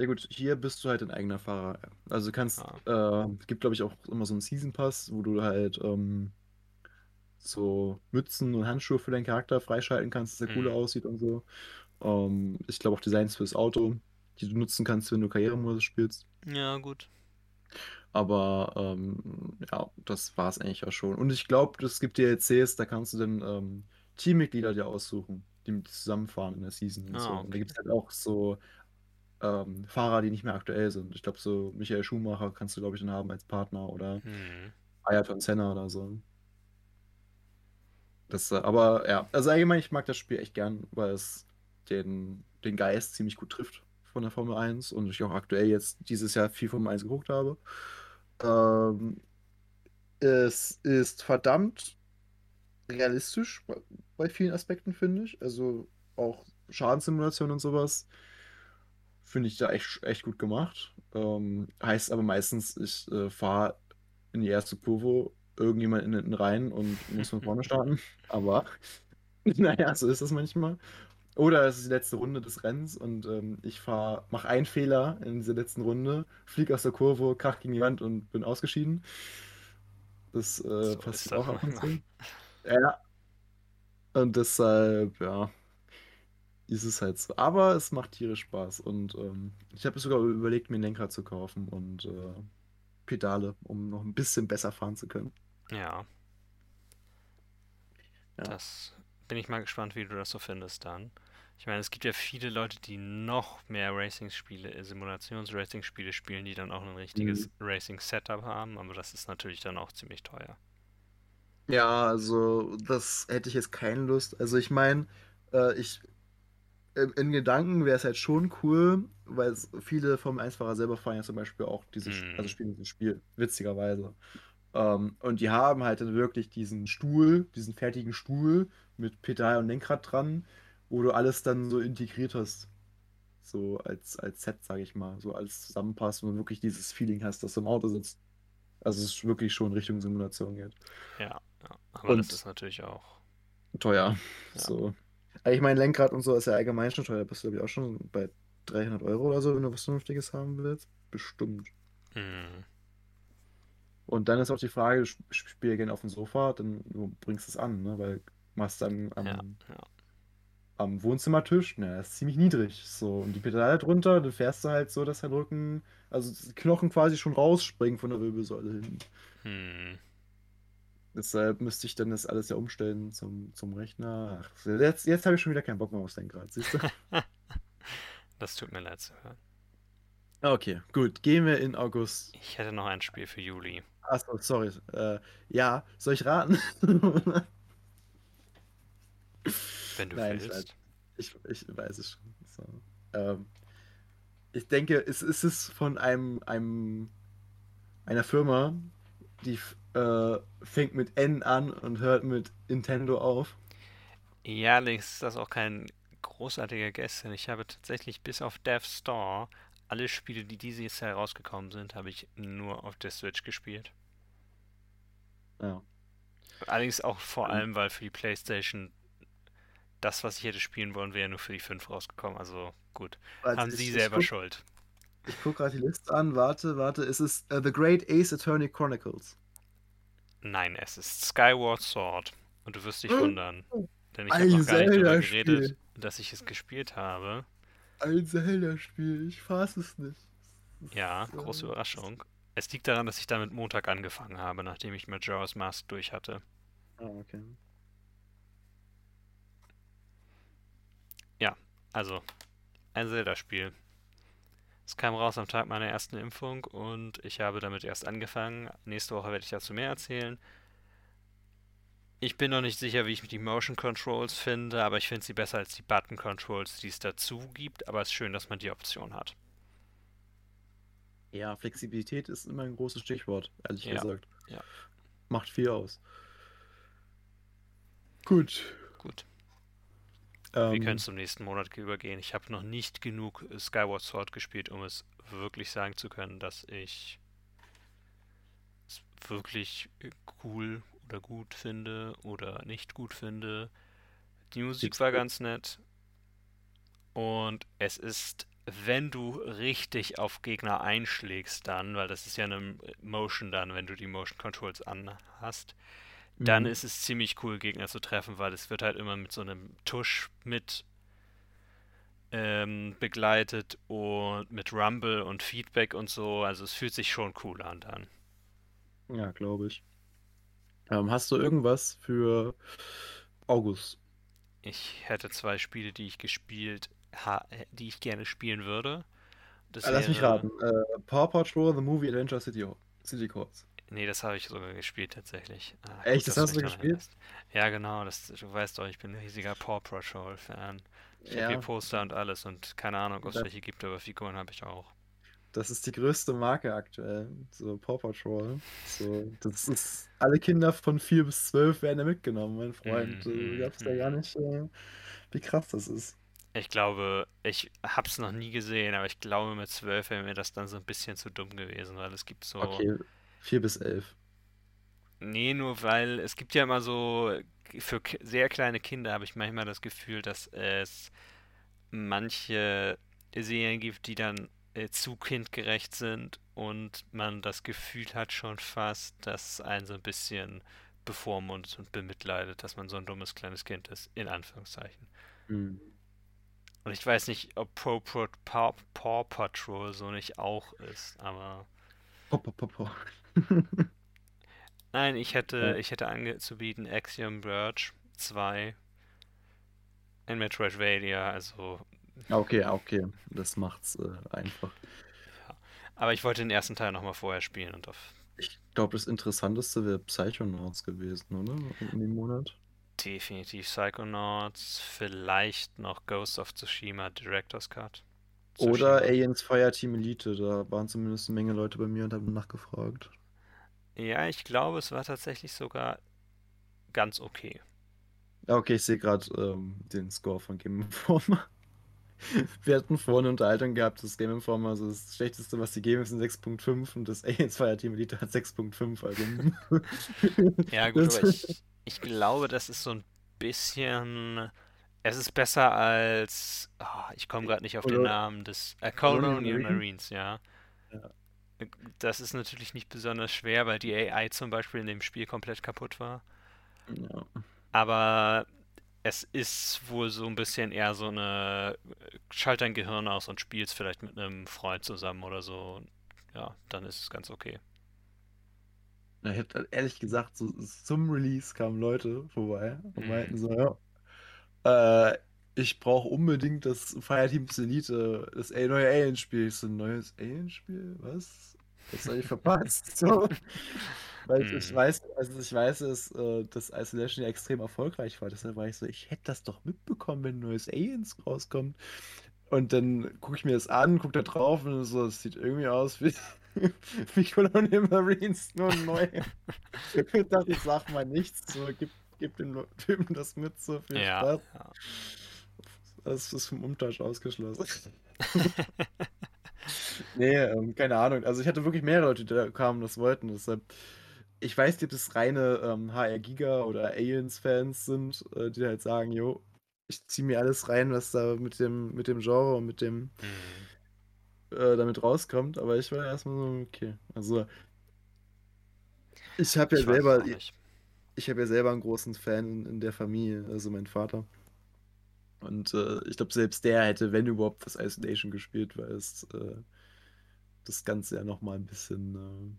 Ja gut, hier bist du halt ein eigener Fahrer. Also du kannst, Ah. äh, es gibt glaube ich auch immer so einen Season Pass, wo du halt ähm, so Mützen und Handschuhe für deinen Charakter freischalten kannst, dass der cooler Mhm. aussieht und so. Ähm, ich glaube auch Designs fürs Auto, die du nutzen kannst, wenn du Karrieremodus spielst. Ja, gut. Aber ähm, ja, das war es eigentlich auch schon. Und ich glaube, es gibt DLCs, da kannst du dann ähm, Teammitglieder dir aussuchen, die mit zusammenfahren in der Season und Ah, so. Und da gibt es halt auch so ähm, Fahrer, die nicht mehr aktuell sind. Ich glaube, so Michael Schumacher kannst du, glaube ich, dann haben als Partner oder Hm. Ayrton Senna oder so. Das, äh, aber ja, also allgemein, ich mag das Spiel echt gern, weil es den, den Geist ziemlich gut trifft von der Formel 1 und ich auch aktuell jetzt dieses Jahr viel Formel 1 geguckt habe. Ähm, es ist verdammt realistisch bei, bei vielen Aspekten, finde ich. Also auch Schadenssimulation und sowas finde ich da echt, echt gut gemacht. Ähm, heißt aber meistens, ich äh, fahre in die erste Kurve irgendjemand in hinten rein und muss von vorne starten. Aber naja, so ist das manchmal. Oder es ist die letzte Runde des Rennens und ähm, ich fahre, mache einen Fehler in dieser letzten Runde, fliege aus der Kurve, krach gegen die Wand und bin ausgeschieden. Das äh, So passiert auch ab und zu. Ja. Und deshalb, ja, ist es halt so. Aber es macht tierisch Spaß. Und ähm, ich habe sogar überlegt, mir ein Lenkrad zu kaufen und äh, Pedale, um noch ein bisschen besser fahren zu können. Ja, Ja. das bin ich mal gespannt, wie du das so findest dann. Ich meine, es gibt ja viele Leute, die noch mehr Racing-Spiele, äh, Simulations-Racing-Spiele spielen, die dann auch ein richtiges Mhm. Racing-Setup haben, aber das ist natürlich dann auch ziemlich teuer. Ja, also das hätte ich jetzt keine Lust. Also ich meine, äh, ich in, in Gedanken wäre es halt schon cool, weil viele Formel 1-Fahrer selber fahren ja zum Beispiel auch dieses, Sp- also spielen dieses Spiel, witzigerweise. Ähm, und die haben halt dann wirklich diesen Stuhl, diesen fertigen Stuhl mit Pedal und Lenkrad dran, wo du alles dann so integriert hast. So als, als Set, sage ich mal. So alles zusammenpasst und wirklich dieses Feeling hast, dass du im Auto sitzt. Also es ist wirklich schon Richtung Simulation geht. Ja, ja. Aber das Und ist natürlich auch. teuer. Ja. So. Aber Ich meine, Lenkrad und so ist ja allgemein schon teuer. Da bist du, glaube ich, auch schon bei 300 Euro oder so, wenn du was Vernünftiges haben willst. Bestimmt. Mhm. Und dann ist auch die Frage, ich spiele gerne auf dem Sofa, dann du bringst es an, ne? weil machst dann am, Ja, ja. am Wohnzimmertisch, na, das ist ziemlich niedrig. So, und die Pedale drunter, dann fährst du halt so, dass der Rücken, also Knochen quasi schon rausspringen von der Wirbelsäule hinten. Hm. Deshalb müsste ich dann das alles ja umstellen zum, zum Rechner. Ach, jetzt, jetzt habe ich schon wieder keinen Bock mehr aufs Lenkrad, siehst du? Das tut mir leid zu hören. Okay, gut. Gehen wir in August. Ich hätte noch ein Spiel für Juli. Achso, sorry. Äh, ja, soll ich raten? Wenn du Nein, ich weiß, willst. ich, ich weiß es schon. So. Ähm, ich denke, es, es ist von einem, einem einer Firma, die äh, fängt mit N an und hört mit Nintendo auf. Ja, allerdings ist das auch kein großartiger denn ich habe tatsächlich bis auf Death Star alle Spiele, die dieses Jahr rausgekommen sind, habe ich nur auf der Switch gespielt. Ja. Allerdings auch vor Ähm. allem, weil für die PlayStation das, was ich hätte spielen wollen, wäre nur für die 5 rausgekommen. Also gut, Warte, haben ich, sie ich selber guck, Schuld. ich guck gerade die Liste an. Warte, warte. Es ist äh, The Great Ace Attorney Chronicles. Nein, es ist Skyward Sword. Und du wirst dich Hm? wundern, denn ich habe noch gar nicht darüber geredet, dass ich es gespielt habe. Ein Zelda-Spiel. Ich fasse es nicht. Ja, ist, große äh, Überraschung. Es liegt daran, dass ich damit Montag angefangen habe, nachdem ich Majora's Mask durch hatte. Ah, okay. Also, ein Zelda-Spiel. Es kam raus am Tag meiner ersten Impfung und ich habe damit erst angefangen. Nächste Woche werde ich dazu mehr erzählen. Ich bin noch nicht sicher, wie ich die Motion Controls finde, aber ich finde sie besser als die Button Controls, die es dazu gibt. Aber es ist schön, dass man die Option hat. Ja, Flexibilität ist immer ein großes Stichwort, ehrlich Ja, gesagt. ja. Macht viel aus. Gut. Gut, wir Ähm, können zum nächsten Monat übergehen. Ich habe noch nicht genug äh, Skyward Sword gespielt, um es wirklich sagen zu können, dass ich es wirklich äh, cool oder gut finde oder nicht gut finde. Die Musik war ganz nett und es ist, wenn du richtig auf Gegner einschlägst dann, weil das ist ja eine Motion dann, wenn du die Motion Controls anhast, dann Mhm. ist es ziemlich cool, Gegner zu treffen, weil es wird halt immer mit so einem Tusch mit ähm, begleitet und mit Rumble und Feedback und so. Also es fühlt sich schon cool an dann. Ja, glaube ich. Ähm, hast du irgendwas für August? Ich hätte zwei Spiele, die ich gespielt ha die ich gerne spielen würde. Das Ah, lass mich wäre, raten. Äh, Paw Patrol, The Movie Adventure City, City Course. Nee, das habe ich sogar gespielt tatsächlich. Ah, Echt, das hast du gespielt? erinnerst. Ja, genau, das, du weißt doch, ich bin ein riesiger Paw Patrol Fan. Ich habe hier Ja, Poster und alles und keine Ahnung, ob es welche gibt, aber Figuren habe ich auch. das ist die größte Marke aktuell. So Paw Patrol. So, das ist, alle Kinder von 4 bis 12 werden da mitgenommen, mein Freund. Du Mhm, glaubst ja gar mhm. nicht, äh, wie krass das ist. Ich glaube, ich hab's noch nie gesehen, aber ich glaube, mit 12 wäre mir das dann so ein bisschen zu dumm gewesen, weil es gibt so. Okay, 4 bis 11. Nee, nur weil es gibt ja immer so, für sehr kleine Kinder habe ich manchmal das Gefühl, dass es manche Serien gibt, die dann äh, zu kindgerecht sind und man das Gefühl hat schon fast, dass einen so ein bisschen bevormundet und bemitleidet, dass man so ein dummes kleines Kind ist, in Anführungszeichen. Hm. Und ich weiß nicht, ob Pro, Pro, Paw, Paw Patrol so nicht auch ist, aber Pop, pop, pop, pop. nein, ich hätte, ich hätte anzubieten Axiom Verge 2 in Metroidvania, also Ah, Okay, ah, okay. Das macht's äh, einfach. Aber ich wollte den ersten Teil nochmal vorher spielen und auf Ich glaube, das Interessanteste wäre Psychonauts gewesen, oder? In dem Monat. definitiv Psychonauts, vielleicht noch Ghost of Tsushima Director's Cut. Oder Tsushima. Aliens Fireteam Elite. Da waren zumindest eine Menge Leute bei mir und haben nachgefragt. Ja, ich glaube, es war tatsächlich sogar ganz okay. Okay, ich sehe gerade ähm, den Score von Game Informer. Wir hatten vorhin eine Unterhaltung gehabt, das Game Informer, also das Schlechteste, was die geben, ist ein 6.5 und das Aliens Fireteam Elite hat 6.5. Also. Ja, gut, aber ich, ich glaube, das ist so ein bisschen. Es ist besser als. ah, ich komme gerade nicht auf den Namen des. Äh, Colonial Colonial Marine? Marines, ja. Ja. Das ist natürlich nicht besonders schwer, weil die AI zum Beispiel in dem Spiel komplett kaputt war. Ja. Aber es ist wohl so ein bisschen eher so eine schalt dein Gehirn aus und spielst vielleicht mit einem Freund zusammen oder so. Ja, dann ist es ganz okay. Ich hätte ehrlich gesagt, so zum Release kamen Leute vorbei und Hm. meinten so, ja, äh, ich brauche unbedingt das Fireteams Elite, das neue Alien-Spiel. Ich so, ein neues Alien-Spiel? Was? Was habe ich verpasst? So, weil ich, ich Hm. weiß, also ich weiß, dass äh, das Isolation ja extrem erfolgreich war. Deshalb war ich so, ich hätte das doch mitbekommen, wenn ein neues Aliens rauskommt. Und dann gucke ich mir das an, gucke da drauf und so, es sieht irgendwie aus wie, wie Colonial Marines, nur neu. Ich dachte, ich sag mal nichts, so, gib, gib dem Typen das mit, so viel Ja, Spaß. ja. Das ist vom Umtausch ausgeschlossen. Nee, ähm, keine Ahnung. Also ich hatte wirklich mehrere Leute, die da kamen und das wollten. Deshalb, ich weiß nicht, ob das reine ähm, HR Giga oder Aliens-Fans sind, äh, die halt sagen, jo, ich ziehe mir alles rein, was da mit dem, mit dem Genre und mit dem Hm. äh, damit rauskommt. Aber ich war erstmal so, okay. Also ich habe ja Ich selber, ich habe ja selber einen großen Fan in, in der Familie, also mein Vater. Und äh, ich glaube, selbst der hätte, wenn überhaupt, das Isolation gespielt, weil es äh, das Ganze ja nochmal ein bisschen, äh,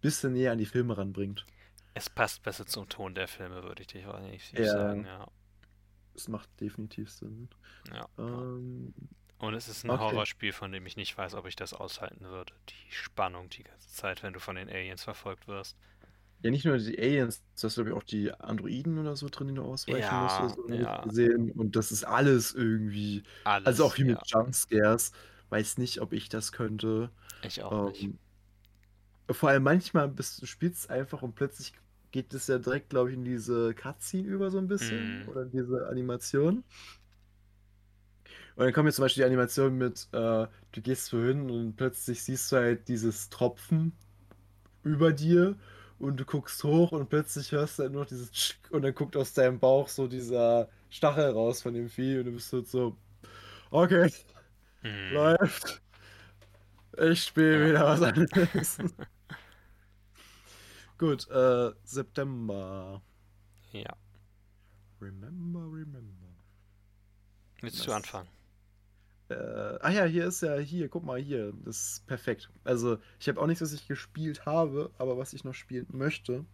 bisschen näher an die Filme ranbringt. Es passt besser zum Ton der Filme, würde ich definitiv Ja, sagen, ja. es macht definitiv Sinn. Ja. Ähm, Und es ist ein okay. Horrorspiel, von dem ich nicht weiß, ob ich das aushalten würde. Die Spannung die ganze Zeit, wenn du von den Aliens verfolgt wirst. Ja, nicht nur die Aliens, du hast, glaube ich, auch die Androiden oder so drin, die du ausweichen musst, Ja, so, habe ich ja, gesehen. Und das ist alles irgendwie, also auch alles, viel mit ja. Jumpscares. Weiß nicht, ob ich das könnte. Ich auch nicht. Ähm, vor allem manchmal bist du spielst einfach und plötzlich geht es ja direkt, glaube ich, in diese Cutscene über so ein bisschen Mm, oder in diese Animation. Und dann kommt jetzt zum Beispiel die Animation mit, äh, du gehst so hin und plötzlich siehst du halt dieses Tropfen über dir und du guckst hoch und plötzlich hörst du halt nur noch dieses Tschick und dann guckt aus deinem Bauch so dieser Stachel raus von dem Vieh und du bist halt so, okay, mm, läuft. Ich spiele wieder was anderes. Gut, äh, September. Ja. Remember, remember. Willst du anfangen? Äh, ah ja, hier ist ja, hier, guck mal, hier, das ist perfekt. Also, ich habe auch nichts, was ich gespielt habe, aber was ich noch spielen möchte,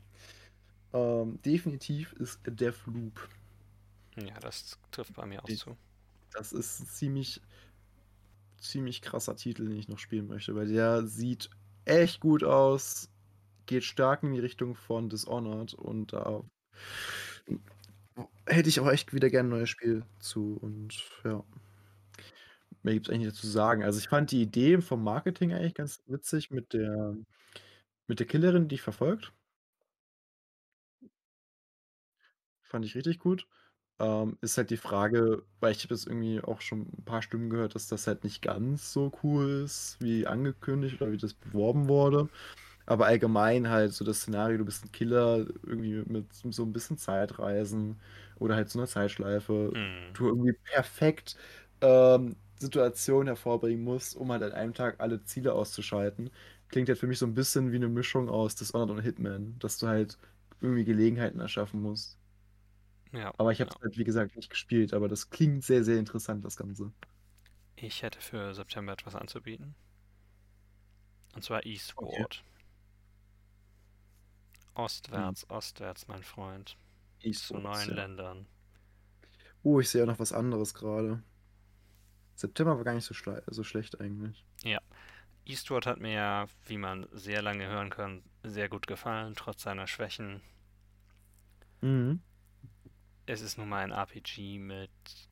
ähm, definitiv ist Deathloop. Ja, das trifft bei mir auch zu. Das ist ein ziemlich, ziemlich krasser Titel, den ich noch spielen möchte, weil der sieht echt gut aus, geht stark in die Richtung von Dishonored und da hätte ich auch echt wieder gerne ein neues Spiel zu und ja, mehr gibt es eigentlich nicht dazu sagen. Also ich fand die Idee vom Marketing eigentlich ganz witzig mit der, mit der Killerin, die dich verfolgt. Fand ich richtig gut. Ähm, ist halt die Frage, weil ich habe jetzt irgendwie auch schon ein paar Stimmen gehört, dass das halt nicht ganz so cool ist, wie angekündigt oder wie das beworben wurde. Aber allgemein halt so das Szenario, du bist ein Killer, irgendwie mit so ein bisschen Zeitreisen oder halt so einer Zeitschleife, Mm, du irgendwie perfekt ähm, Situationen hervorbringen musst, um halt an einem Tag alle Ziele auszuschalten. Klingt halt für mich so ein bisschen wie eine Mischung aus Dishonored und Hitman, dass du halt irgendwie Gelegenheiten erschaffen musst. ja, Aber ich habe ja. es halt, wie gesagt, nicht gespielt, aber das klingt sehr, sehr interessant, das Ganze. Ich hätte für September etwas anzubieten. Und zwar Okay. Eastward. Hm. Ostwärts, ostwärts, mein Freund. Zu Eastwards, neuen ja. Ländern. Oh, ich sehe ja noch was anderes gerade. September war gar nicht so, schle so schlecht eigentlich. Ja. Eastward hat mir ja, wie man sehr lange hören kann, sehr gut gefallen, trotz seiner Schwächen. Mhm. Es ist nun mal ein RPG mit,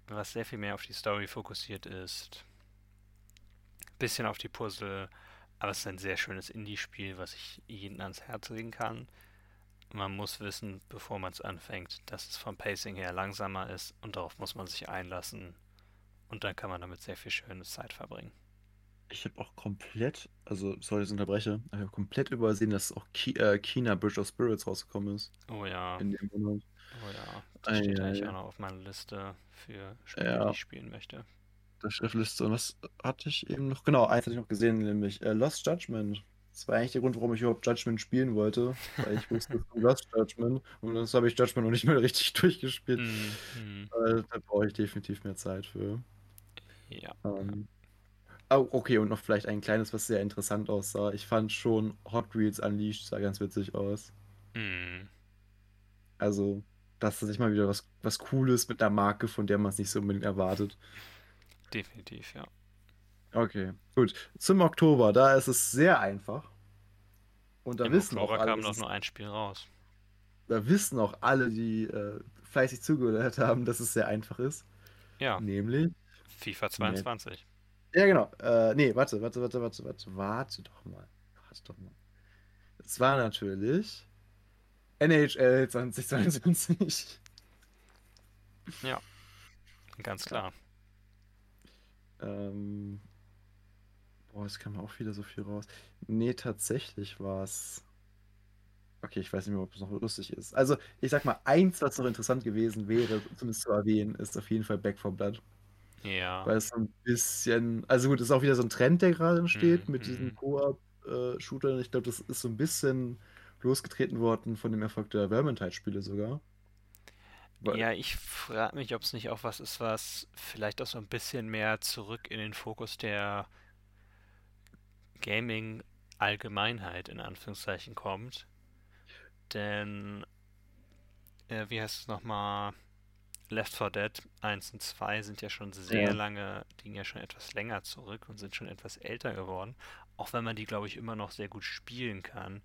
was sehr viel mehr auf die Story fokussiert ist. Bisschen auf die Puzzle, aber es ist ein sehr schönes Indie-Spiel, was ich jedem ans Herz legen kann. Man muss wissen, bevor man es anfängt, dass es vom Pacing her langsamer ist und darauf muss man sich einlassen. Und dann kann man damit sehr viel schöne Zeit verbringen. Ich habe auch komplett, also sorry, dass ich unterbreche, ich habe komplett übersehen, dass auch Ki äh, China Bridge of Spirits rausgekommen ist Oh ja, in dem Monat. oh ja, das steht eigentlich auch Eieiei. noch auf meiner Liste für Spiele, die Ja, ich spielen möchte. der Schriftliste. Und was hatte ich eben noch? Genau, eins hatte ich noch gesehen, nämlich äh, Lost Judgment. Das war eigentlich der Grund, warum ich überhaupt Judgment spielen wollte, weil ich wusste von Lost Judgment und das habe ich Judgment noch nicht mal richtig durchgespielt. Mhm. Äh, da brauche ich definitiv mehr Zeit für. Ja. Ähm, oh, okay, und noch vielleicht ein kleines, was sehr interessant aussah. Ich fand schon Hot Wheels Unleashed sah ganz witzig aus. Mhm. Also, das ist mal wieder was, was Cooles mit einer Marke, von der man es nicht so unbedingt erwartet. Definitiv, ja. Okay, gut. Zum Oktober, da ist es sehr einfach. Und da Im wissen Oktober auch alle, kam noch nur ein Spiel raus. da wissen auch alle, die äh, fleißig zugehört haben, dass es sehr einfach ist. Ja, Nämlich. FIFA 22. Ja, genau. Äh, nee, warte, warte, warte, warte, warte, warte doch mal. Warte doch mal. Es war natürlich NHL 2022. Ganz klar. Ähm, boah, es kam auch wieder so viel raus. Nee, tatsächlich war es. Okay, ich weiß nicht mehr, ob es noch lustig ist. Also, ich sag mal, eins, was noch interessant gewesen wäre, zumindest zu erwähnen, ist auf jeden Fall Back 4 Blood. Ja. Weil es so ein bisschen. Also, gut, ist auch wieder so ein Trend, der gerade entsteht Mhm, mit diesen mhm. Koop-Shootern. Ich glaube, das ist so ein bisschen losgetreten worden von dem Erfolg der Vermintide-Spiele sogar. Weil- Ja, ich frage mich, ob es nicht auch was ist, was vielleicht auch so ein bisschen mehr zurück in den Fokus der Gaming-Allgemeinheit in Anführungszeichen kommt. Denn, äh, wie heißt es nochmal? Left 4 Dead 1 und 2 sind ja schon sehr Ja. lange, liegen ja schon etwas länger zurück und sind schon etwas älter geworden. Auch wenn man die, glaube ich, immer noch sehr gut spielen kann,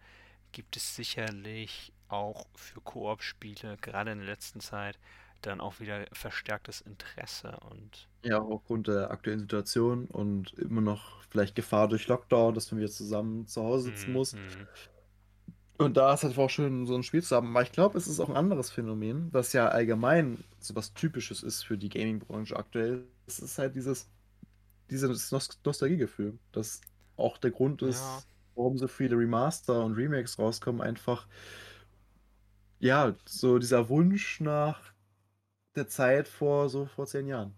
gibt es sicherlich auch für Koop-Spiele, gerade in der letzten Zeit, dann auch wieder verstärktes Interesse und Ja, auch aufgrund der aktuellen Situation und immer noch vielleicht Gefahr durch Lockdown, dass man wieder zusammen zu Hause sitzen muss. Und da ist halt auch schön, so ein Spiel zu haben. Aber ich glaube, es ist auch ein anderes Phänomen, was ja allgemein so was Typisches ist für die Gaming-Branche aktuell. Es ist halt dieses, dieses Nos Nostalgiegefühl, das auch der Grund ist, Ja. warum so viele Remaster und Remakes rauskommen. Einfach, ja, so dieser Wunsch nach der Zeit vor so vor zehn Jahren.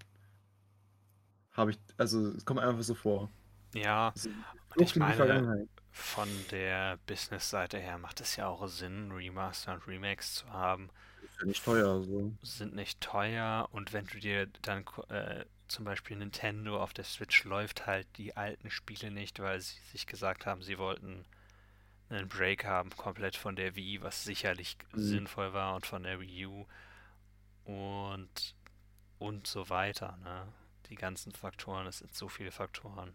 Habe ich, also es kommt einfach so vor. Ja, und ich in die meine, Vergangenheit. Von der Business-Seite her macht es ja auch Sinn, Remaster und Remakes zu haben. Ist ja nicht teuer, so. Sind nicht teuer und wenn du dir dann äh, zum Beispiel Nintendo auf der Switch läuft halt die alten Spiele nicht, weil sie sich gesagt haben, sie wollten einen Break haben, komplett von der Wii, was sicherlich Mhm. sinnvoll war, und von der Wii U und und so weiter, ne? Die ganzen Faktoren, es sind so viele Faktoren.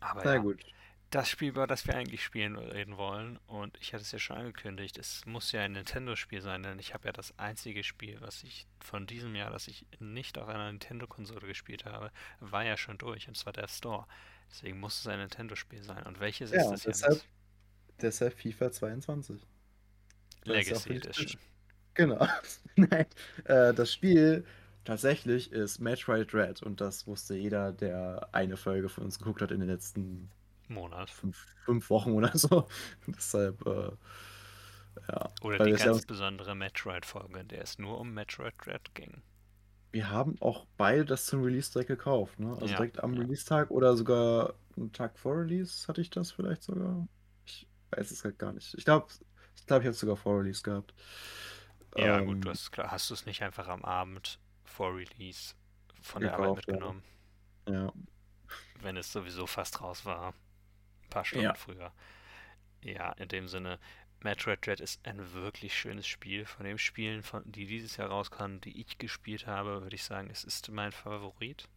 Aber Na ja, gut. das Spiel, über das wir eigentlich spielen reden wollen, und ich hatte es ja schon angekündigt, es muss ja ein Nintendo-Spiel sein, denn ich habe ja das einzige Spiel, was ich von diesem Jahr, das ich nicht auf einer Nintendo-Konsole gespielt habe, war ja schon durch, und zwar der Store. Deswegen muss es ein Nintendo-Spiel sein. Und welches ist Ja, es jetzt? deshalb, deshalb FIFA 22. weil es ja auch Legacy Edition. Genau. Nein, äh, das Spiel tatsächlich ist Metroid Red und das wusste jeder, der eine Folge von uns geguckt hat in den letzten Monat. fünf, fünf Wochen oder so. Deshalb, äh, ja. Oder die ja ganz uns- besondere Metroid-Folge, in der es nur um Metroid Red ging. Wir haben auch beide das zum Release direkt gekauft, ne? Also Ja, direkt am ja. Release-Tag oder sogar einen Tag vor Release hatte ich das vielleicht sogar. Ich weiß es halt gar nicht. Ich glaube, ich, glaub, ich habe es sogar vor Release gehabt. Ja, Ähm, gut, du hast, hast du es nicht einfach am Abend vor Release von der Gekauft, Arbeit ja. mitgenommen, Ja. wenn es sowieso fast raus war. Ein paar Stunden Ja. früher. Ja, in dem Sinne, Metroid Dread ist ein wirklich schönes Spiel. Von den Spielen, von, die dieses Jahr rauskamen, die ich gespielt habe, würde ich sagen, es ist mein Favorit.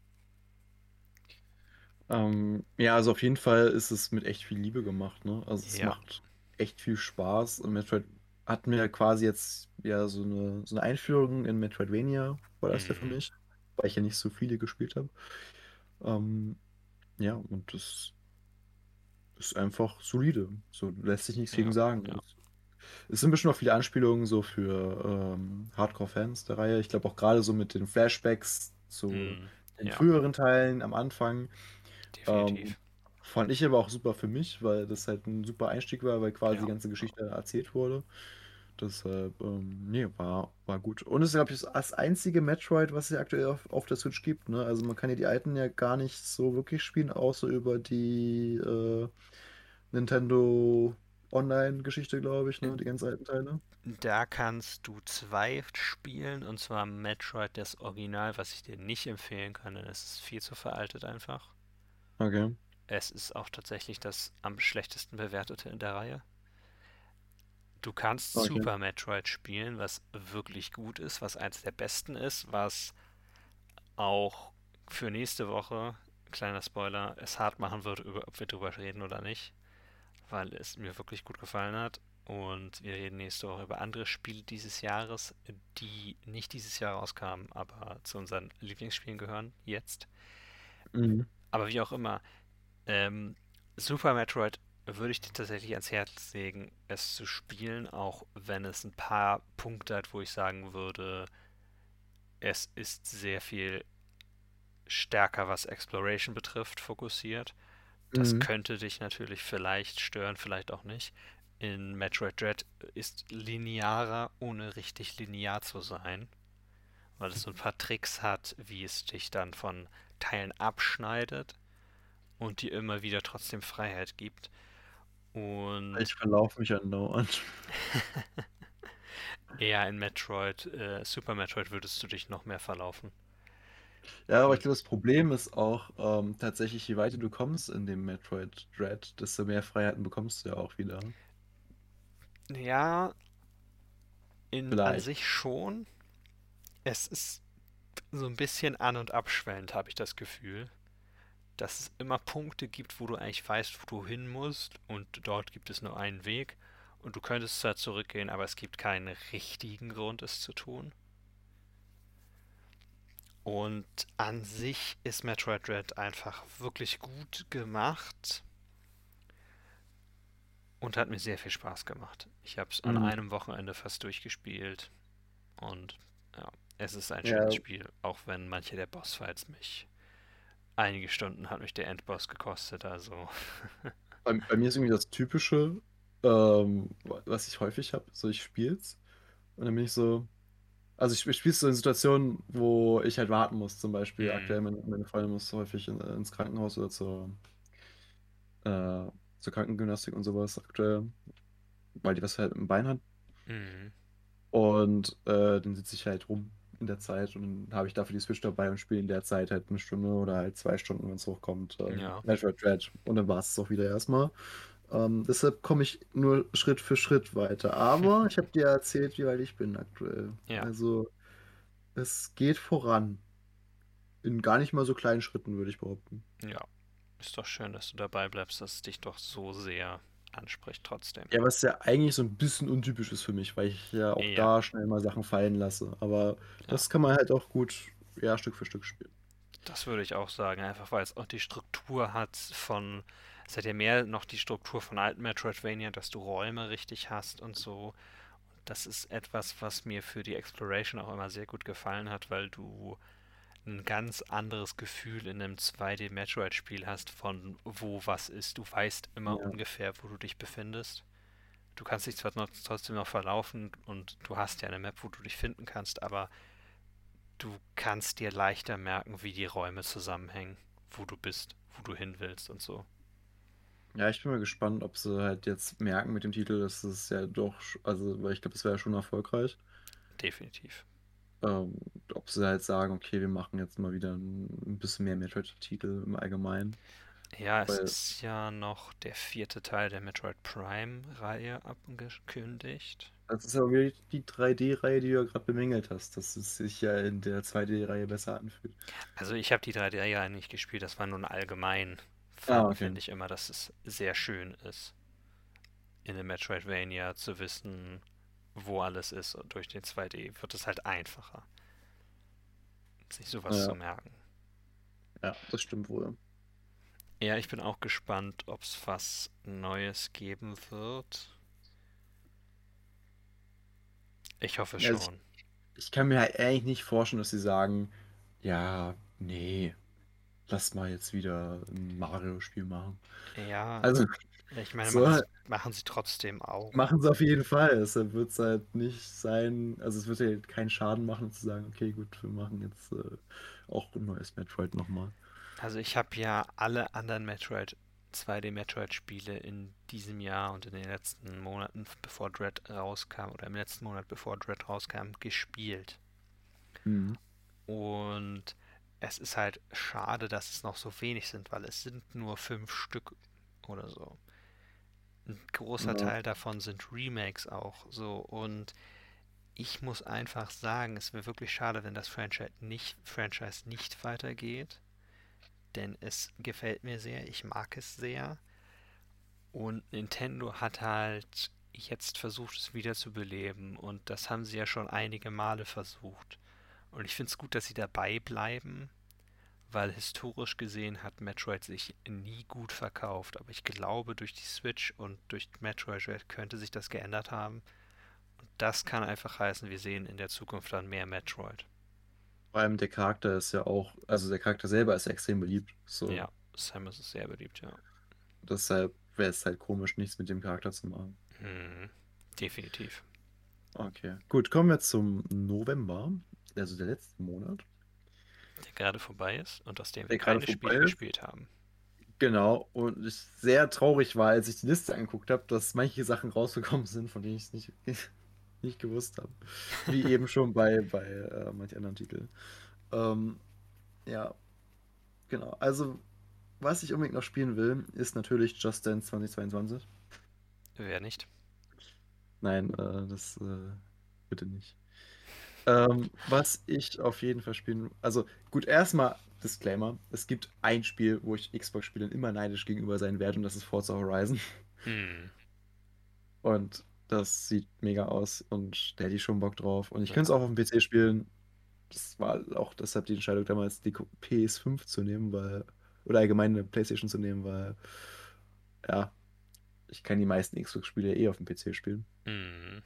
Ähm, ja, also auf jeden Fall ist es mit echt viel Liebe gemacht, ne? Also es Ja. macht echt viel Spaß. Metroid hat mir quasi jetzt ja so eine, so eine Einführung in Metroidvania, war das ja für Mhm. mich, weil ich ja nicht so viele gespielt habe. Ähm, ja, und das ist einfach solide. So lässt sich nichts Ja, gegen sagen. ja. Es, sind bestimmt auch viele Anspielungen so für ähm, Hardcore-Fans der Reihe. Ich glaube auch gerade so mit den Flashbacks zu Mhm, den ja. früheren Teilen am Anfang. definitiv. Ähm, fand ich aber auch super für mich, weil das halt ein super Einstieg war, weil quasi Ja. die ganze Geschichte erzählt wurde. Deshalb, ähm, nee, war, war gut. Und es ist, glaube ich, das einzige Metroid, was es aktuell auf, auf der Switch gibt. Ne? Also man kann ja die alten ja gar nicht so wirklich spielen, außer über die äh, Nintendo Online-Geschichte, glaube ich, ne? Die ganz alten Teile. Da kannst du zwei spielen, und zwar Metroid das Original, was ich dir nicht empfehlen kann, denn es ist viel zu veraltet einfach. Okay. Es ist auch tatsächlich das am schlechtesten bewertete in der Reihe. Du kannst Okay. Super Metroid spielen, was wirklich gut ist, was eins der besten ist, was auch für nächste Woche, kleiner Spoiler, es hart machen wird, über, ob wir drüber reden oder nicht, weil es mir wirklich gut gefallen hat. Und wir reden nächste Woche über andere Spiele dieses Jahres, die nicht dieses Jahr rauskamen, aber zu unseren Lieblingsspielen gehören jetzt. Mhm. Aber wie auch immer, ähm, Super Metroid würde ich dir tatsächlich ans Herz legen, es zu spielen, auch wenn es ein paar Punkte hat, wo ich sagen würde, es ist sehr viel stärker, was Exploration betrifft, fokussiert. Das Mhm. könnte dich natürlich vielleicht stören, vielleicht auch nicht. In Metroid Dread ist linearer, ohne richtig linear zu sein, weil es so ein paar Tricks hat, wie es dich dann von Teilen abschneidet und dir immer wieder trotzdem Freiheit gibt. Und Ich verlaufe mich andauernd. eher in Metroid, äh, Super Metroid würdest du dich noch mehr verlaufen. Ja, aber ich Und glaube, das Problem ist auch ähm, tatsächlich, je weiter du kommst in dem Metroid Dread, desto mehr Freiheiten bekommst du ja auch wieder. ja, in an sich schon. Es ist so ein bisschen an- und abschwellend, habe ich das Gefühl. Dass es immer Punkte gibt, wo du eigentlich weißt, wo du hin musst und dort gibt es nur einen Weg und du könntest zwar zurückgehen, aber es gibt keinen richtigen Grund, es zu tun. Und an sich ist Metroid Dread einfach wirklich gut gemacht und hat mir sehr viel Spaß gemacht. Ich habe es an Mhm. einem Wochenende fast durchgespielt und ja, es ist ein Ja, schönes Spiel, auch wenn manche der Bossfights mich einige Stunden hat mich der Endboss gekostet, also. Bei, bei mir ist irgendwie das Typische, ähm, was ich häufig habe, so ich spiel's und dann bin ich so, also ich, ich spiele so in Situationen, wo ich halt warten muss, zum Beispiel. Hm, aktuell meine, meine Freundin muss häufig in, ins Krankenhaus oder zur, äh, zur Krankengymnastik und sowas aktuell, weil die was halt im Bein hat. Hm, und äh, dann sitze ich halt rum in der Zeit und dann habe ich dafür die Switch dabei und spiele in der Zeit halt eine Stunde oder halt zwei Stunden, wenn es hochkommt, ähm, ja, Metroid Dread und dann war es auch wieder erstmal. Ähm, deshalb komme ich nur Schritt für Schritt weiter. Aber ich habe dir erzählt, wie weit ich bin aktuell. ja, Also es geht voran. In gar nicht mal so kleinen Schritten, würde ich behaupten. ja. Ist doch schön, dass du dabei bleibst, dass es dich doch so sehr anspricht trotzdem. Ja, was ja eigentlich so ein bisschen untypisch ist für mich, weil ich ja auch Ja, da schnell mal Sachen fallen lasse. Aber ja. das kann man halt auch gut, ja, Stück für Stück spielen. Das würde ich auch sagen, einfach weil es auch die Struktur hat von, es hat ja mehr noch die Struktur von alten Metroidvania, dass du Räume richtig hast und so. Das ist etwas, was mir für die Exploration auch immer sehr gut gefallen hat, weil du ein ganz anderes Gefühl in einem 2D-Metroid-Spiel hast, von wo was ist. Du weißt immer Ja. ungefähr, wo du dich befindest. Du kannst dich zwar noch, trotzdem noch verlaufen und du hast ja eine Map, wo du dich finden kannst, aber du kannst dir leichter merken, wie die Räume zusammenhängen, wo du bist, wo du hin willst und so. Ja, ich bin mal gespannt, ob sie halt jetzt merken mit dem Titel, dass es ja doch, also, weil ich glaube, das wäre ja schon erfolgreich. Definitiv. Ähm, ob sie halt sagen, okay, wir machen jetzt mal wieder ein, bisschen mehr Metroid-Titel im Allgemeinen. Ja, es ist ja noch der vierte Teil der Metroid Prime-Reihe abgekündigt. das ist ja wieder die 3D-Reihe, die du ja gerade bemängelt hast, dass es sich ja in der 2D-Reihe besser anfühlt. Also ich habe die 3D-Reihe nicht gespielt, das war nur ein allgemein. Ah, okay. finde ich immer, dass es sehr schön ist, in einem Metroidvania zu wissen, wo alles ist. Und durch den 2D wird es halt einfacher, sich sowas zu Ja, merken. ja, das stimmt wohl. Ja, ich bin auch gespannt, ob es was Neues geben wird. Ich hoffe Also ich, schon. ich kann mir halt eigentlich nicht vorstellen, dass sie sagen, ja, nee, lass mal jetzt wieder ein Mario-Spiel machen. Ja, Also, ich meine, So, machen, sie- machen sie trotzdem auch. machen sie auf jeden Fall. Deshalb wird es halt nicht sein, also es wird ja keinen Schaden machen, zu sagen, okay, gut, wir machen jetzt äh, auch ein neues Metroid nochmal. Also ich habe ja alle anderen Metroid, 2D Metroid-Spiele in diesem Jahr und in den letzten Monaten, bevor Dread rauskam, oder im letzten Monat, bevor Dread rauskam, gespielt. Mhm. Und es ist halt schade, dass es noch so wenig sind, weil es sind nur fünf Stück oder so. Ein großer Ja. Teil davon sind Remakes auch so. Und ich muss einfach sagen, es wäre wirklich schade, wenn das Franchise nicht, Franchise nicht weitergeht. Denn es gefällt mir sehr, ich mag es sehr. Und Nintendo hat halt jetzt versucht, es wieder zu beleben. Und das haben sie ja schon einige Male versucht. Und ich finde es gut, dass sie dabei bleiben, weil historisch gesehen hat Metroid sich nie gut verkauft. Aber ich glaube, durch die Switch und durch Metroid könnte sich das geändert haben. Und das kann einfach heißen, wir sehen in der Zukunft dann mehr Metroid. Vor allem der Charakter ist ja auch, also der Charakter selber ist ja extrem beliebt. So, Ja, Samus ist sehr beliebt, ja. deshalb wäre es halt komisch, nichts mit dem Charakter zu machen. Hm, definitiv. Okay, gut, kommen wir zum November, also der letzte Monat. Der gerade vorbei ist und aus dem wir keine Spiele ist. gespielt haben. Genau, und ich sehr traurig war, als ich die Liste angeguckt habe, dass manche Sachen rausgekommen sind, von denen ich es nicht, nicht gewusst habe. Wie eben schon bei, bei äh, manchen anderen Titeln. Ähm, ja, genau. Also, was ich unbedingt noch spielen will, ist natürlich Just Dance 2022. Wer nicht? Nein, äh, das äh, bitte nicht. Ähm, was ich auf jeden Fall spielen. Also, gut, erstmal Disclaimer: Es gibt ein Spiel, wo ich Xbox-Spielern immer neidisch gegenüber sein werde, und das ist Forza Horizon. Hm, Und das sieht mega aus und da hätte ich schon Bock drauf. Und ich Ja. könnte es auch auf dem PC spielen. Das war auch deshalb die Entscheidung damals, die PS5 zu nehmen, weil. Oder allgemein eine PlayStation zu nehmen, weil. Ja, ich kann die meisten Xbox-Spiele eh auf dem PC spielen. hm.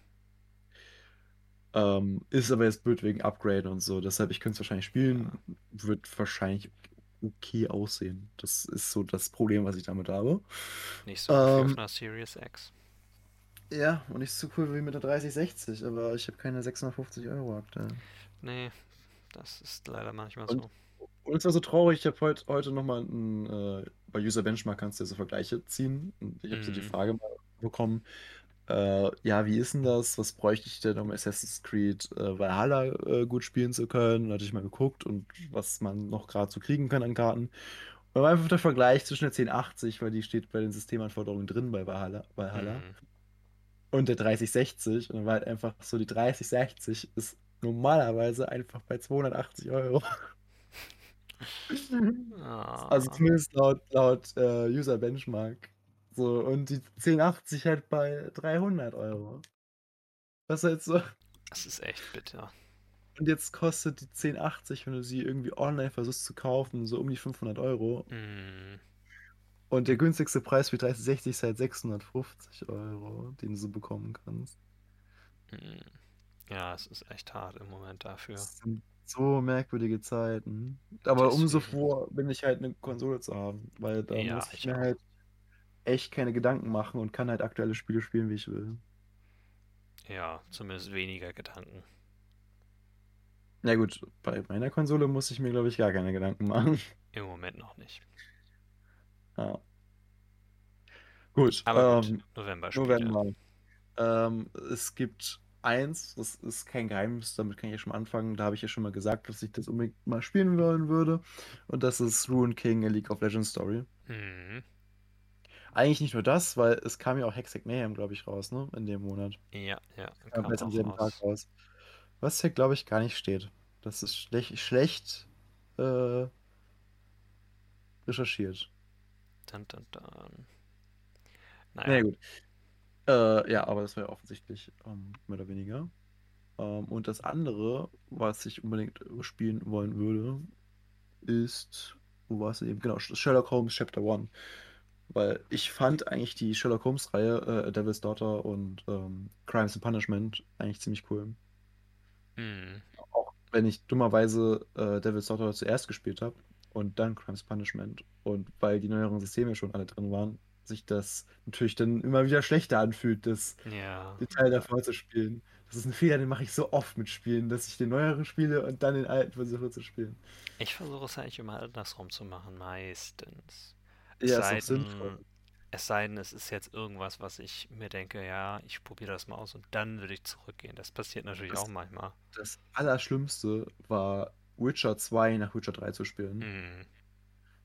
Ähm, ist aber jetzt blöd wegen Upgrade und so. Deshalb, ich könnte es wahrscheinlich spielen. Wird wahrscheinlich okay aussehen. Das ist so das Problem, was ich damit habe. Nicht so Ähm, auf einer Series X. Ja, und nicht so cool wie mit der 3060, aber ich habe keine 650 Euro aktuell. Nee, das ist leider manchmal Und- so. Und es war so traurig, ich habe heut, heute nochmal äh, bei User Benchmark kannst du ja so Vergleiche ziehen. Und ich habe so die Mhm. Frage mal bekommen, äh, ja, wie ist denn das? Was bräuchte ich denn, um Assassin's Creed äh, Valhalla äh, gut spielen zu können? Da hatte ich mal geguckt und was man noch gerade so kriegen kann an Karten. Und einfach der Vergleich zwischen der 1080, weil die steht bei den Systemanforderungen drin bei Valhalla, Valhalla Hm. und der 3060. Und dann war halt einfach so, die 3060 ist normalerweise einfach bei 280 Euro. Also Ah, zumindest laut, laut äh, User Benchmark. So, und die 1080 halt bei 300 Euro. Was halt so. das ist echt bitter. Und jetzt kostet die 1080, wenn du sie irgendwie online versuchst zu kaufen, so um die 500 Euro. Hm. Und der günstigste Preis für 3060 ist halt 650 Euro, den du so bekommen kannst. Hm. Ja, es ist echt hart im Moment dafür. Das sind so merkwürdige Zeiten. Aber umso Deswegen. froher bin ich halt, eine Konsole zu haben, weil da Ja, muss ich ich mir auch. halt echt keine Gedanken machen und kann halt aktuelle Spiele spielen, wie ich will. Ja, zumindest weniger Gedanken. Na gut, bei meiner Konsole muss ich mir, glaube ich, gar keine Gedanken machen. Im Moment noch nicht. Ja. Gut, Aber ähm, November-Spiele. November. Ähm, es gibt eins, das ist kein Geheimnis, damit kann ich ja schon mal anfangen. Da habe ich ja schon mal gesagt, dass ich das unbedingt mal spielen wollen würde. Und das ist Ruin King, a League of Legends Story. Hm. Eigentlich nicht nur das, weil es kam ja auch Hextech Mayhem, glaube ich, raus, ne? In dem Monat. Ja, ja, Kam am selben Tag raus. Was hier, glaube ich, gar nicht steht. Das ist schlecht, schlecht äh, recherchiert. Dun, dun. Na Naja, ja, gut. Äh, ja, aber das war ja offensichtlich ähm, mehr oder weniger. Ähm, und das andere, was ich unbedingt spielen wollen würde, ist, wo war es eben? Genau, Sherlock Holmes Chapter 1. Weil ich fand eigentlich die Sherlock Holmes-Reihe, äh, Devil's Daughter und ähm, Crimes and Punishment, eigentlich ziemlich cool. hm. Auch wenn ich dummerweise äh, Devil's Daughter zuerst gespielt habe und dann Crimes and Punishment. Und weil die neueren Systeme schon alle drin waren, sich das natürlich dann immer wieder schlechter anfühlt, das Ja. den Teil davor zu spielen. Das ist ein Fehler, den mache ich so oft mit Spielen, dass ich den neueren spiele und dann den alten versuche zu spielen. Ich versuche es eigentlich immer andersrum zu machen, meistens. Es Ja, ist sei auch sinnvoll. denn, es sei denn, es ist jetzt irgendwas, was ich mir denke, ja, ich probiere das mal aus und dann würde ich zurückgehen. Das passiert natürlich Das, auch manchmal. das Allerschlimmste war, Witcher 2 nach Witcher 3 zu spielen. Hm.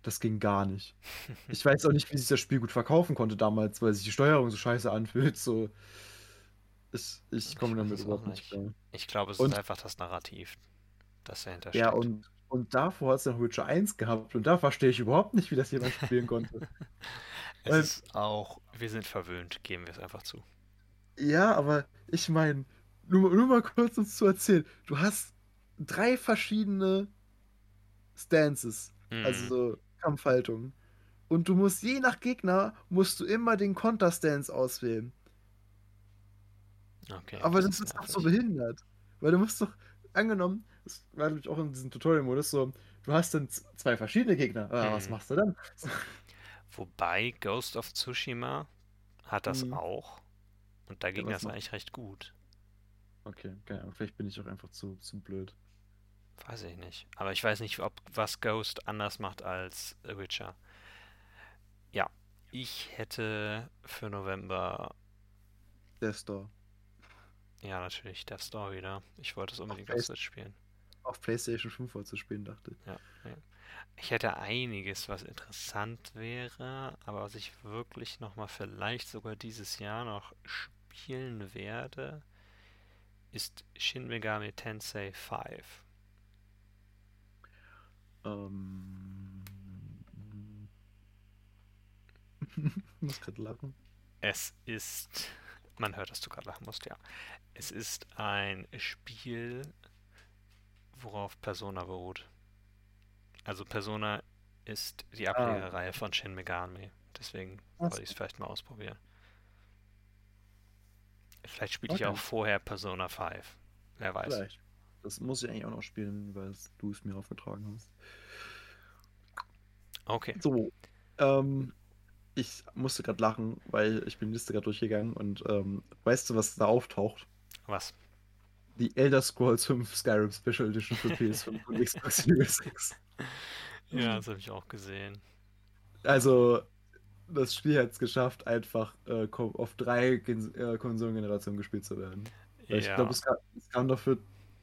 Das ging gar nicht. Ich weiß auch nicht, wie sich das Spiel gut verkaufen konnte damals, weil sich die Steuerung so scheiße anfühlt. So, ich, ich komme damit es überhaupt nicht klar. Ich glaube, es ist Und einfach das Narrativ, das dahinter ja, steckt. und, und davor hat es noch Witcher 1 gehabt und da verstehe ich überhaupt nicht, wie das jemand spielen konnte. Es Weil, ist auch, wir sind verwöhnt, geben wir es einfach zu. ja, aber ich meine, nur, nur mal kurz uns zu erzählen, du hast drei verschiedene Stances, also Hm. so Kampfhaltungen. Und du musst je nach Gegner, musst du immer den Konterstance auswählen. Okay, Aber das das ist doch so behindert. Weil du musst doch, angenommen, das war nämlich auch in diesem Tutorial-Modus so, du hast dann zwei verschiedene Gegner. Ah, was Hm. machst du dann? Wobei Ghost of Tsushima hat das Hm. auch und da Ja, ging was das macht? eigentlich recht gut. Okay, keine Ahnung, vielleicht bin ich auch einfach zu, zu blöd. Weiß ich nicht. Aber ich weiß nicht, ob was Ghost anders macht als Witcher. Ja, ich hätte für November, Der Store. ja natürlich, Death Store wieder. Ich wollte es unbedingt auf Switch spielen. Auf PlayStation 5 zu spielen, dachte ich. Ja, ja. Ich hätte einiges, was interessant wäre, aber was ich wirklich nochmal vielleicht sogar dieses Jahr noch spielen werde, ist Shin Megami Tensei 5. Ähm. ich muss gerade lachen. Es ist, man hört, dass du gerade lachen musst, ja. Es ist ein Spiel, worauf Persona beruht. Also Persona ist die Ah, Ablegerreihe von Shin Megami. Deswegen wollte ich es vielleicht mal ausprobieren. Vielleicht spiele ich auch Okay, vorher Persona 5. Wer weiß. vielleicht. Das muss ich eigentlich auch noch spielen, weil du es mir aufgetragen hast. Okay. So, ähm, ich musste gerade lachen, weil ich bin die Liste gerade durchgegangen und ähm, weißt du, was da auftaucht? Was? Die Elder Scrolls 5 Skyrim Special Edition für PS5 und Xbox Series X. Ja, das habe ich auch gesehen. Also, das Spiel hat es geschafft, einfach äh, auf drei Gen äh, Konsolengenerationen gespielt zu werden. Weil ich glaube, Ja, es, kam- es kam doch für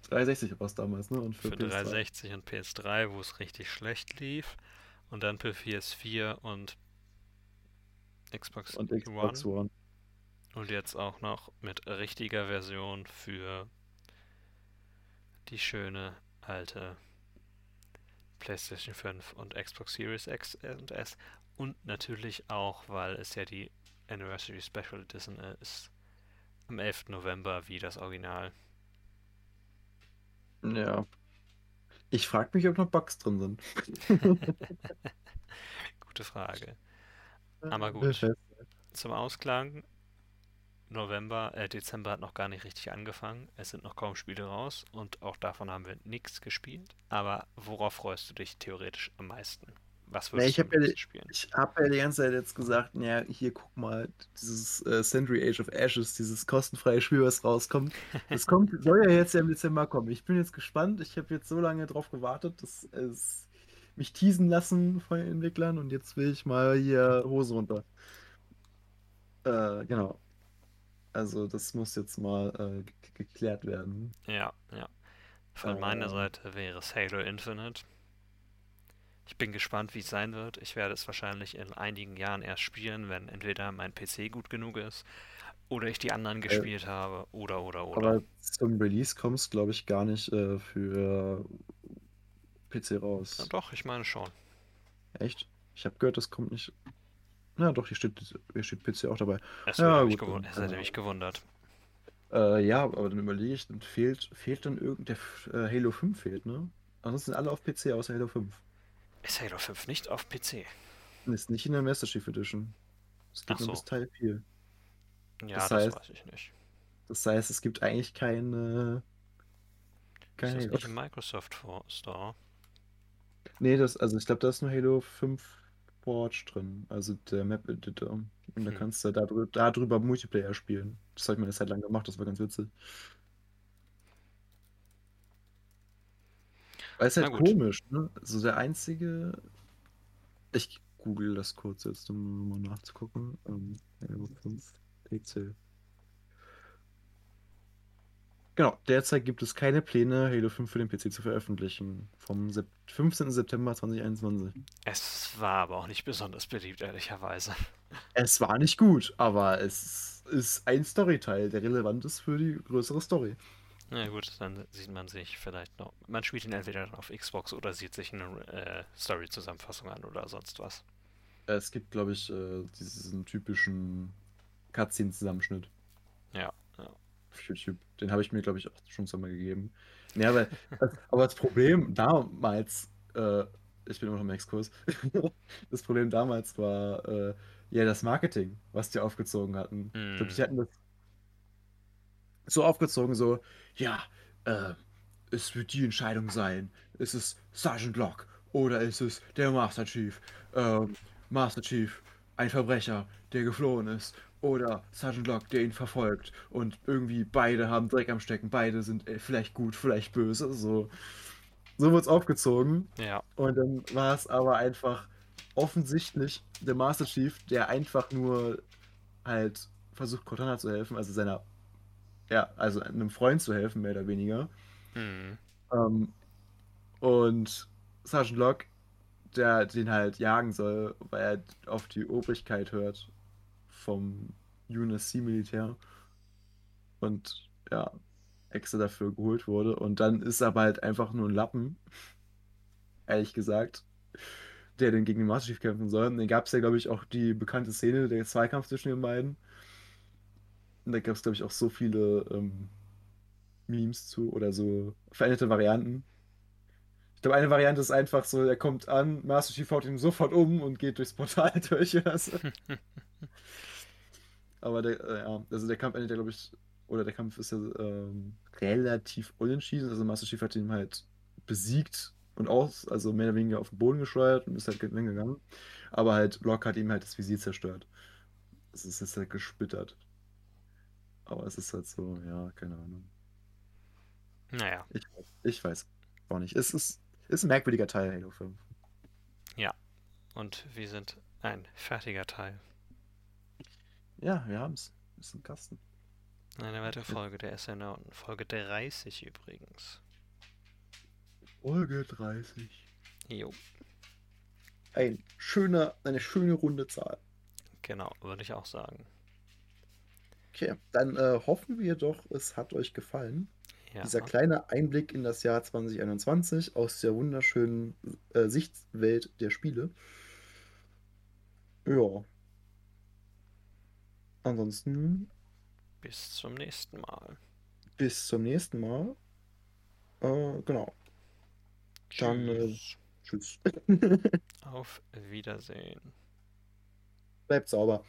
360 raus damals, ne? Und für für PS3. 360 und PS3, wo es richtig schlecht lief. Und dann für PS4 und Xbox Und Xbox One. One. Und jetzt auch noch mit richtiger Version für die schöne alte PlayStation 5 und Xbox Series X und S. Und natürlich auch, weil es ja die Anniversary Special Edition ist, am 11. November wie das Original. Ja. Ich frage mich, ob noch Bugs drin sind. Gute Frage. Aber gut, zum Ausklang, November, äh, Dezember hat noch gar nicht richtig angefangen. Es sind noch kaum Spiele raus und auch davon haben wir nichts gespielt. Aber worauf freust du dich theoretisch am meisten? Was würdest ich du habe ja, spielen? ich hab ja die ganze Zeit jetzt gesagt, ja, hier guck mal, dieses äh, Century Age of Ashes, dieses kostenfreie Spiel, was rauskommt. Das kommt, soll ja jetzt ja im Dezember kommen. Ich bin jetzt gespannt. Ich habe jetzt so lange drauf gewartet, dass es mich teasen lassen von den Entwicklern und jetzt will ich mal hier Hose runter. Äh, genau. Also das muss jetzt mal äh, ge- geklärt werden. Ja, ja. Von meiner Äh, Seite wäre es Halo Infinite. Ich bin gespannt, wie es sein wird. Ich werde es wahrscheinlich in einigen Jahren erst spielen, wenn entweder mein PC gut genug ist oder ich die anderen äh, gespielt habe oder oder oder. aber zum Release kommst, glaube ich, gar nicht äh, für PC Ja, raus. doch, ich meine schon. Echt? Ich habe gehört, das kommt nicht. Na doch, hier steht, hier steht PC auch dabei. Es Ja, gut, gewund dann. es hätte Äh, mich gewundert. äh, ja, aber dann überlege ich, dann fehlt, fehlt dann irgend der F- äh, Halo 5 fehlt, ne? Ansonsten alle auf PC außer Halo 5. Ist Halo 5 nicht auf PC? Ist nicht in der Master Chief Edition. Es geht Ach nur so. bis Teil 4. Ja, Das das heißt, weiß ich nicht. das heißt, es gibt eigentlich keine, Ist kein das nicht im Microsoft Store? Nee, das, also ich glaube, da ist nur Halo 5 Forge drin, also der Map-Editor. Und da Hm. kannst du darüber, darüber Multiplayer spielen. Das habe ich mir eine Zeit lang gemacht, das war ganz witzig. Weil es Na halt komisch, ne? So der einzige. Ich google das kurz jetzt, um mal nachzugucken. Ähm, Halo 5 PC. Genau, derzeit gibt es keine Pläne, Halo 5 für den PC zu veröffentlichen. Vom Sep 15. September 2021. Es war aber auch nicht besonders beliebt, ehrlicherweise. Es war nicht gut, aber es ist ein Storyteil, der relevant ist für die größere Story. Na gut, dann sieht man sich vielleicht noch. Man spielt ihn entweder dann auf Xbox oder sieht sich eine äh, Story-Zusammenfassung an oder sonst was. Es gibt, glaube ich, äh, diesen typischen Cutscene-Zusammenschnitt. Ja. Auf YouTube. Den habe ich mir, glaube ich, auch schon zweimal gegeben. Ja, aber, aber das Problem damals, äh, ich bin immer noch im Exkurs, das Problem damals war äh, ja das Marketing, was die aufgezogen hatten. Ich glaube, Hm. die hatten das so aufgezogen, so, ja, äh, es wird die Entscheidung sein. Ist es Sergeant Locke oder ist es der Master Chief? Ähm, Master Chief, ein Verbrecher, der geflohen ist. Oder Sergeant Locke, der ihn verfolgt. Und irgendwie beide haben Dreck am Stecken. Beide sind äh, vielleicht gut, vielleicht böse. So, so wird es aufgezogen. Ja. Und dann war es aber einfach offensichtlich der Master Chief, der einfach nur halt versucht, Cortana zu helfen, also seiner, ja, also einem Freund zu helfen, mehr oder weniger. Hm. Ähm, und Sergeant Locke, der den halt jagen soll, weil er auf die Obrigkeit hört vom UNSC-Militär. Und ja, extra dafür geholt wurde. Und dann ist er aber halt einfach nur ein Lappen, ehrlich gesagt, der dann gegen den Master Chief kämpfen soll. Und dann gab es ja, glaube ich, auch die bekannte Szene, der Zweikampf zwischen den beiden. Und da gab es, glaube ich, auch so viele ähm, Memes zu oder so veränderte Varianten. Ich glaube, eine Variante ist einfach so, er kommt an, Master Chief haut ihn sofort um und geht durchs Portal durch oder so. Aber der, äh, ja, also der Kampf endet ja, glaube ich, oder der Kampf ist ja ähm, relativ unentschieden. Also Master Chief hat ihn halt besiegt und aus, also mehr oder weniger auf den Boden geschleudert und ist halt gegangen. Aber halt Locke hat ihm halt das Visier zerstört. Es ist jetzt halt gesplittert. Aber es ist halt so, ja, keine Ahnung. Naja, Ich, ich weiß auch nicht. Es ist, ist ein merkwürdiger Teil Halo 5. und wir sind ein fertiger Teil. Ja, wir haben es. Ist ein Kasten. Eine weitere Folge der Astronauten. Folge 30 übrigens. Folge 30. Jo, Ein schöner, eine schöne runde Zahl. genau, würde ich auch sagen. Okay, dann äh, hoffen wir doch, es hat euch gefallen. Ja, Dieser kleine Einblick in das Jahr 2021 aus der wunderschönen äh, Sichtwelt der Spiele. Ja. Ansonsten bis zum nächsten Mal. bis zum nächsten Mal. Äh, genau. Dann, äh, Tschüss. Tschüss. Auf Wiedersehen. Bleibt sauber.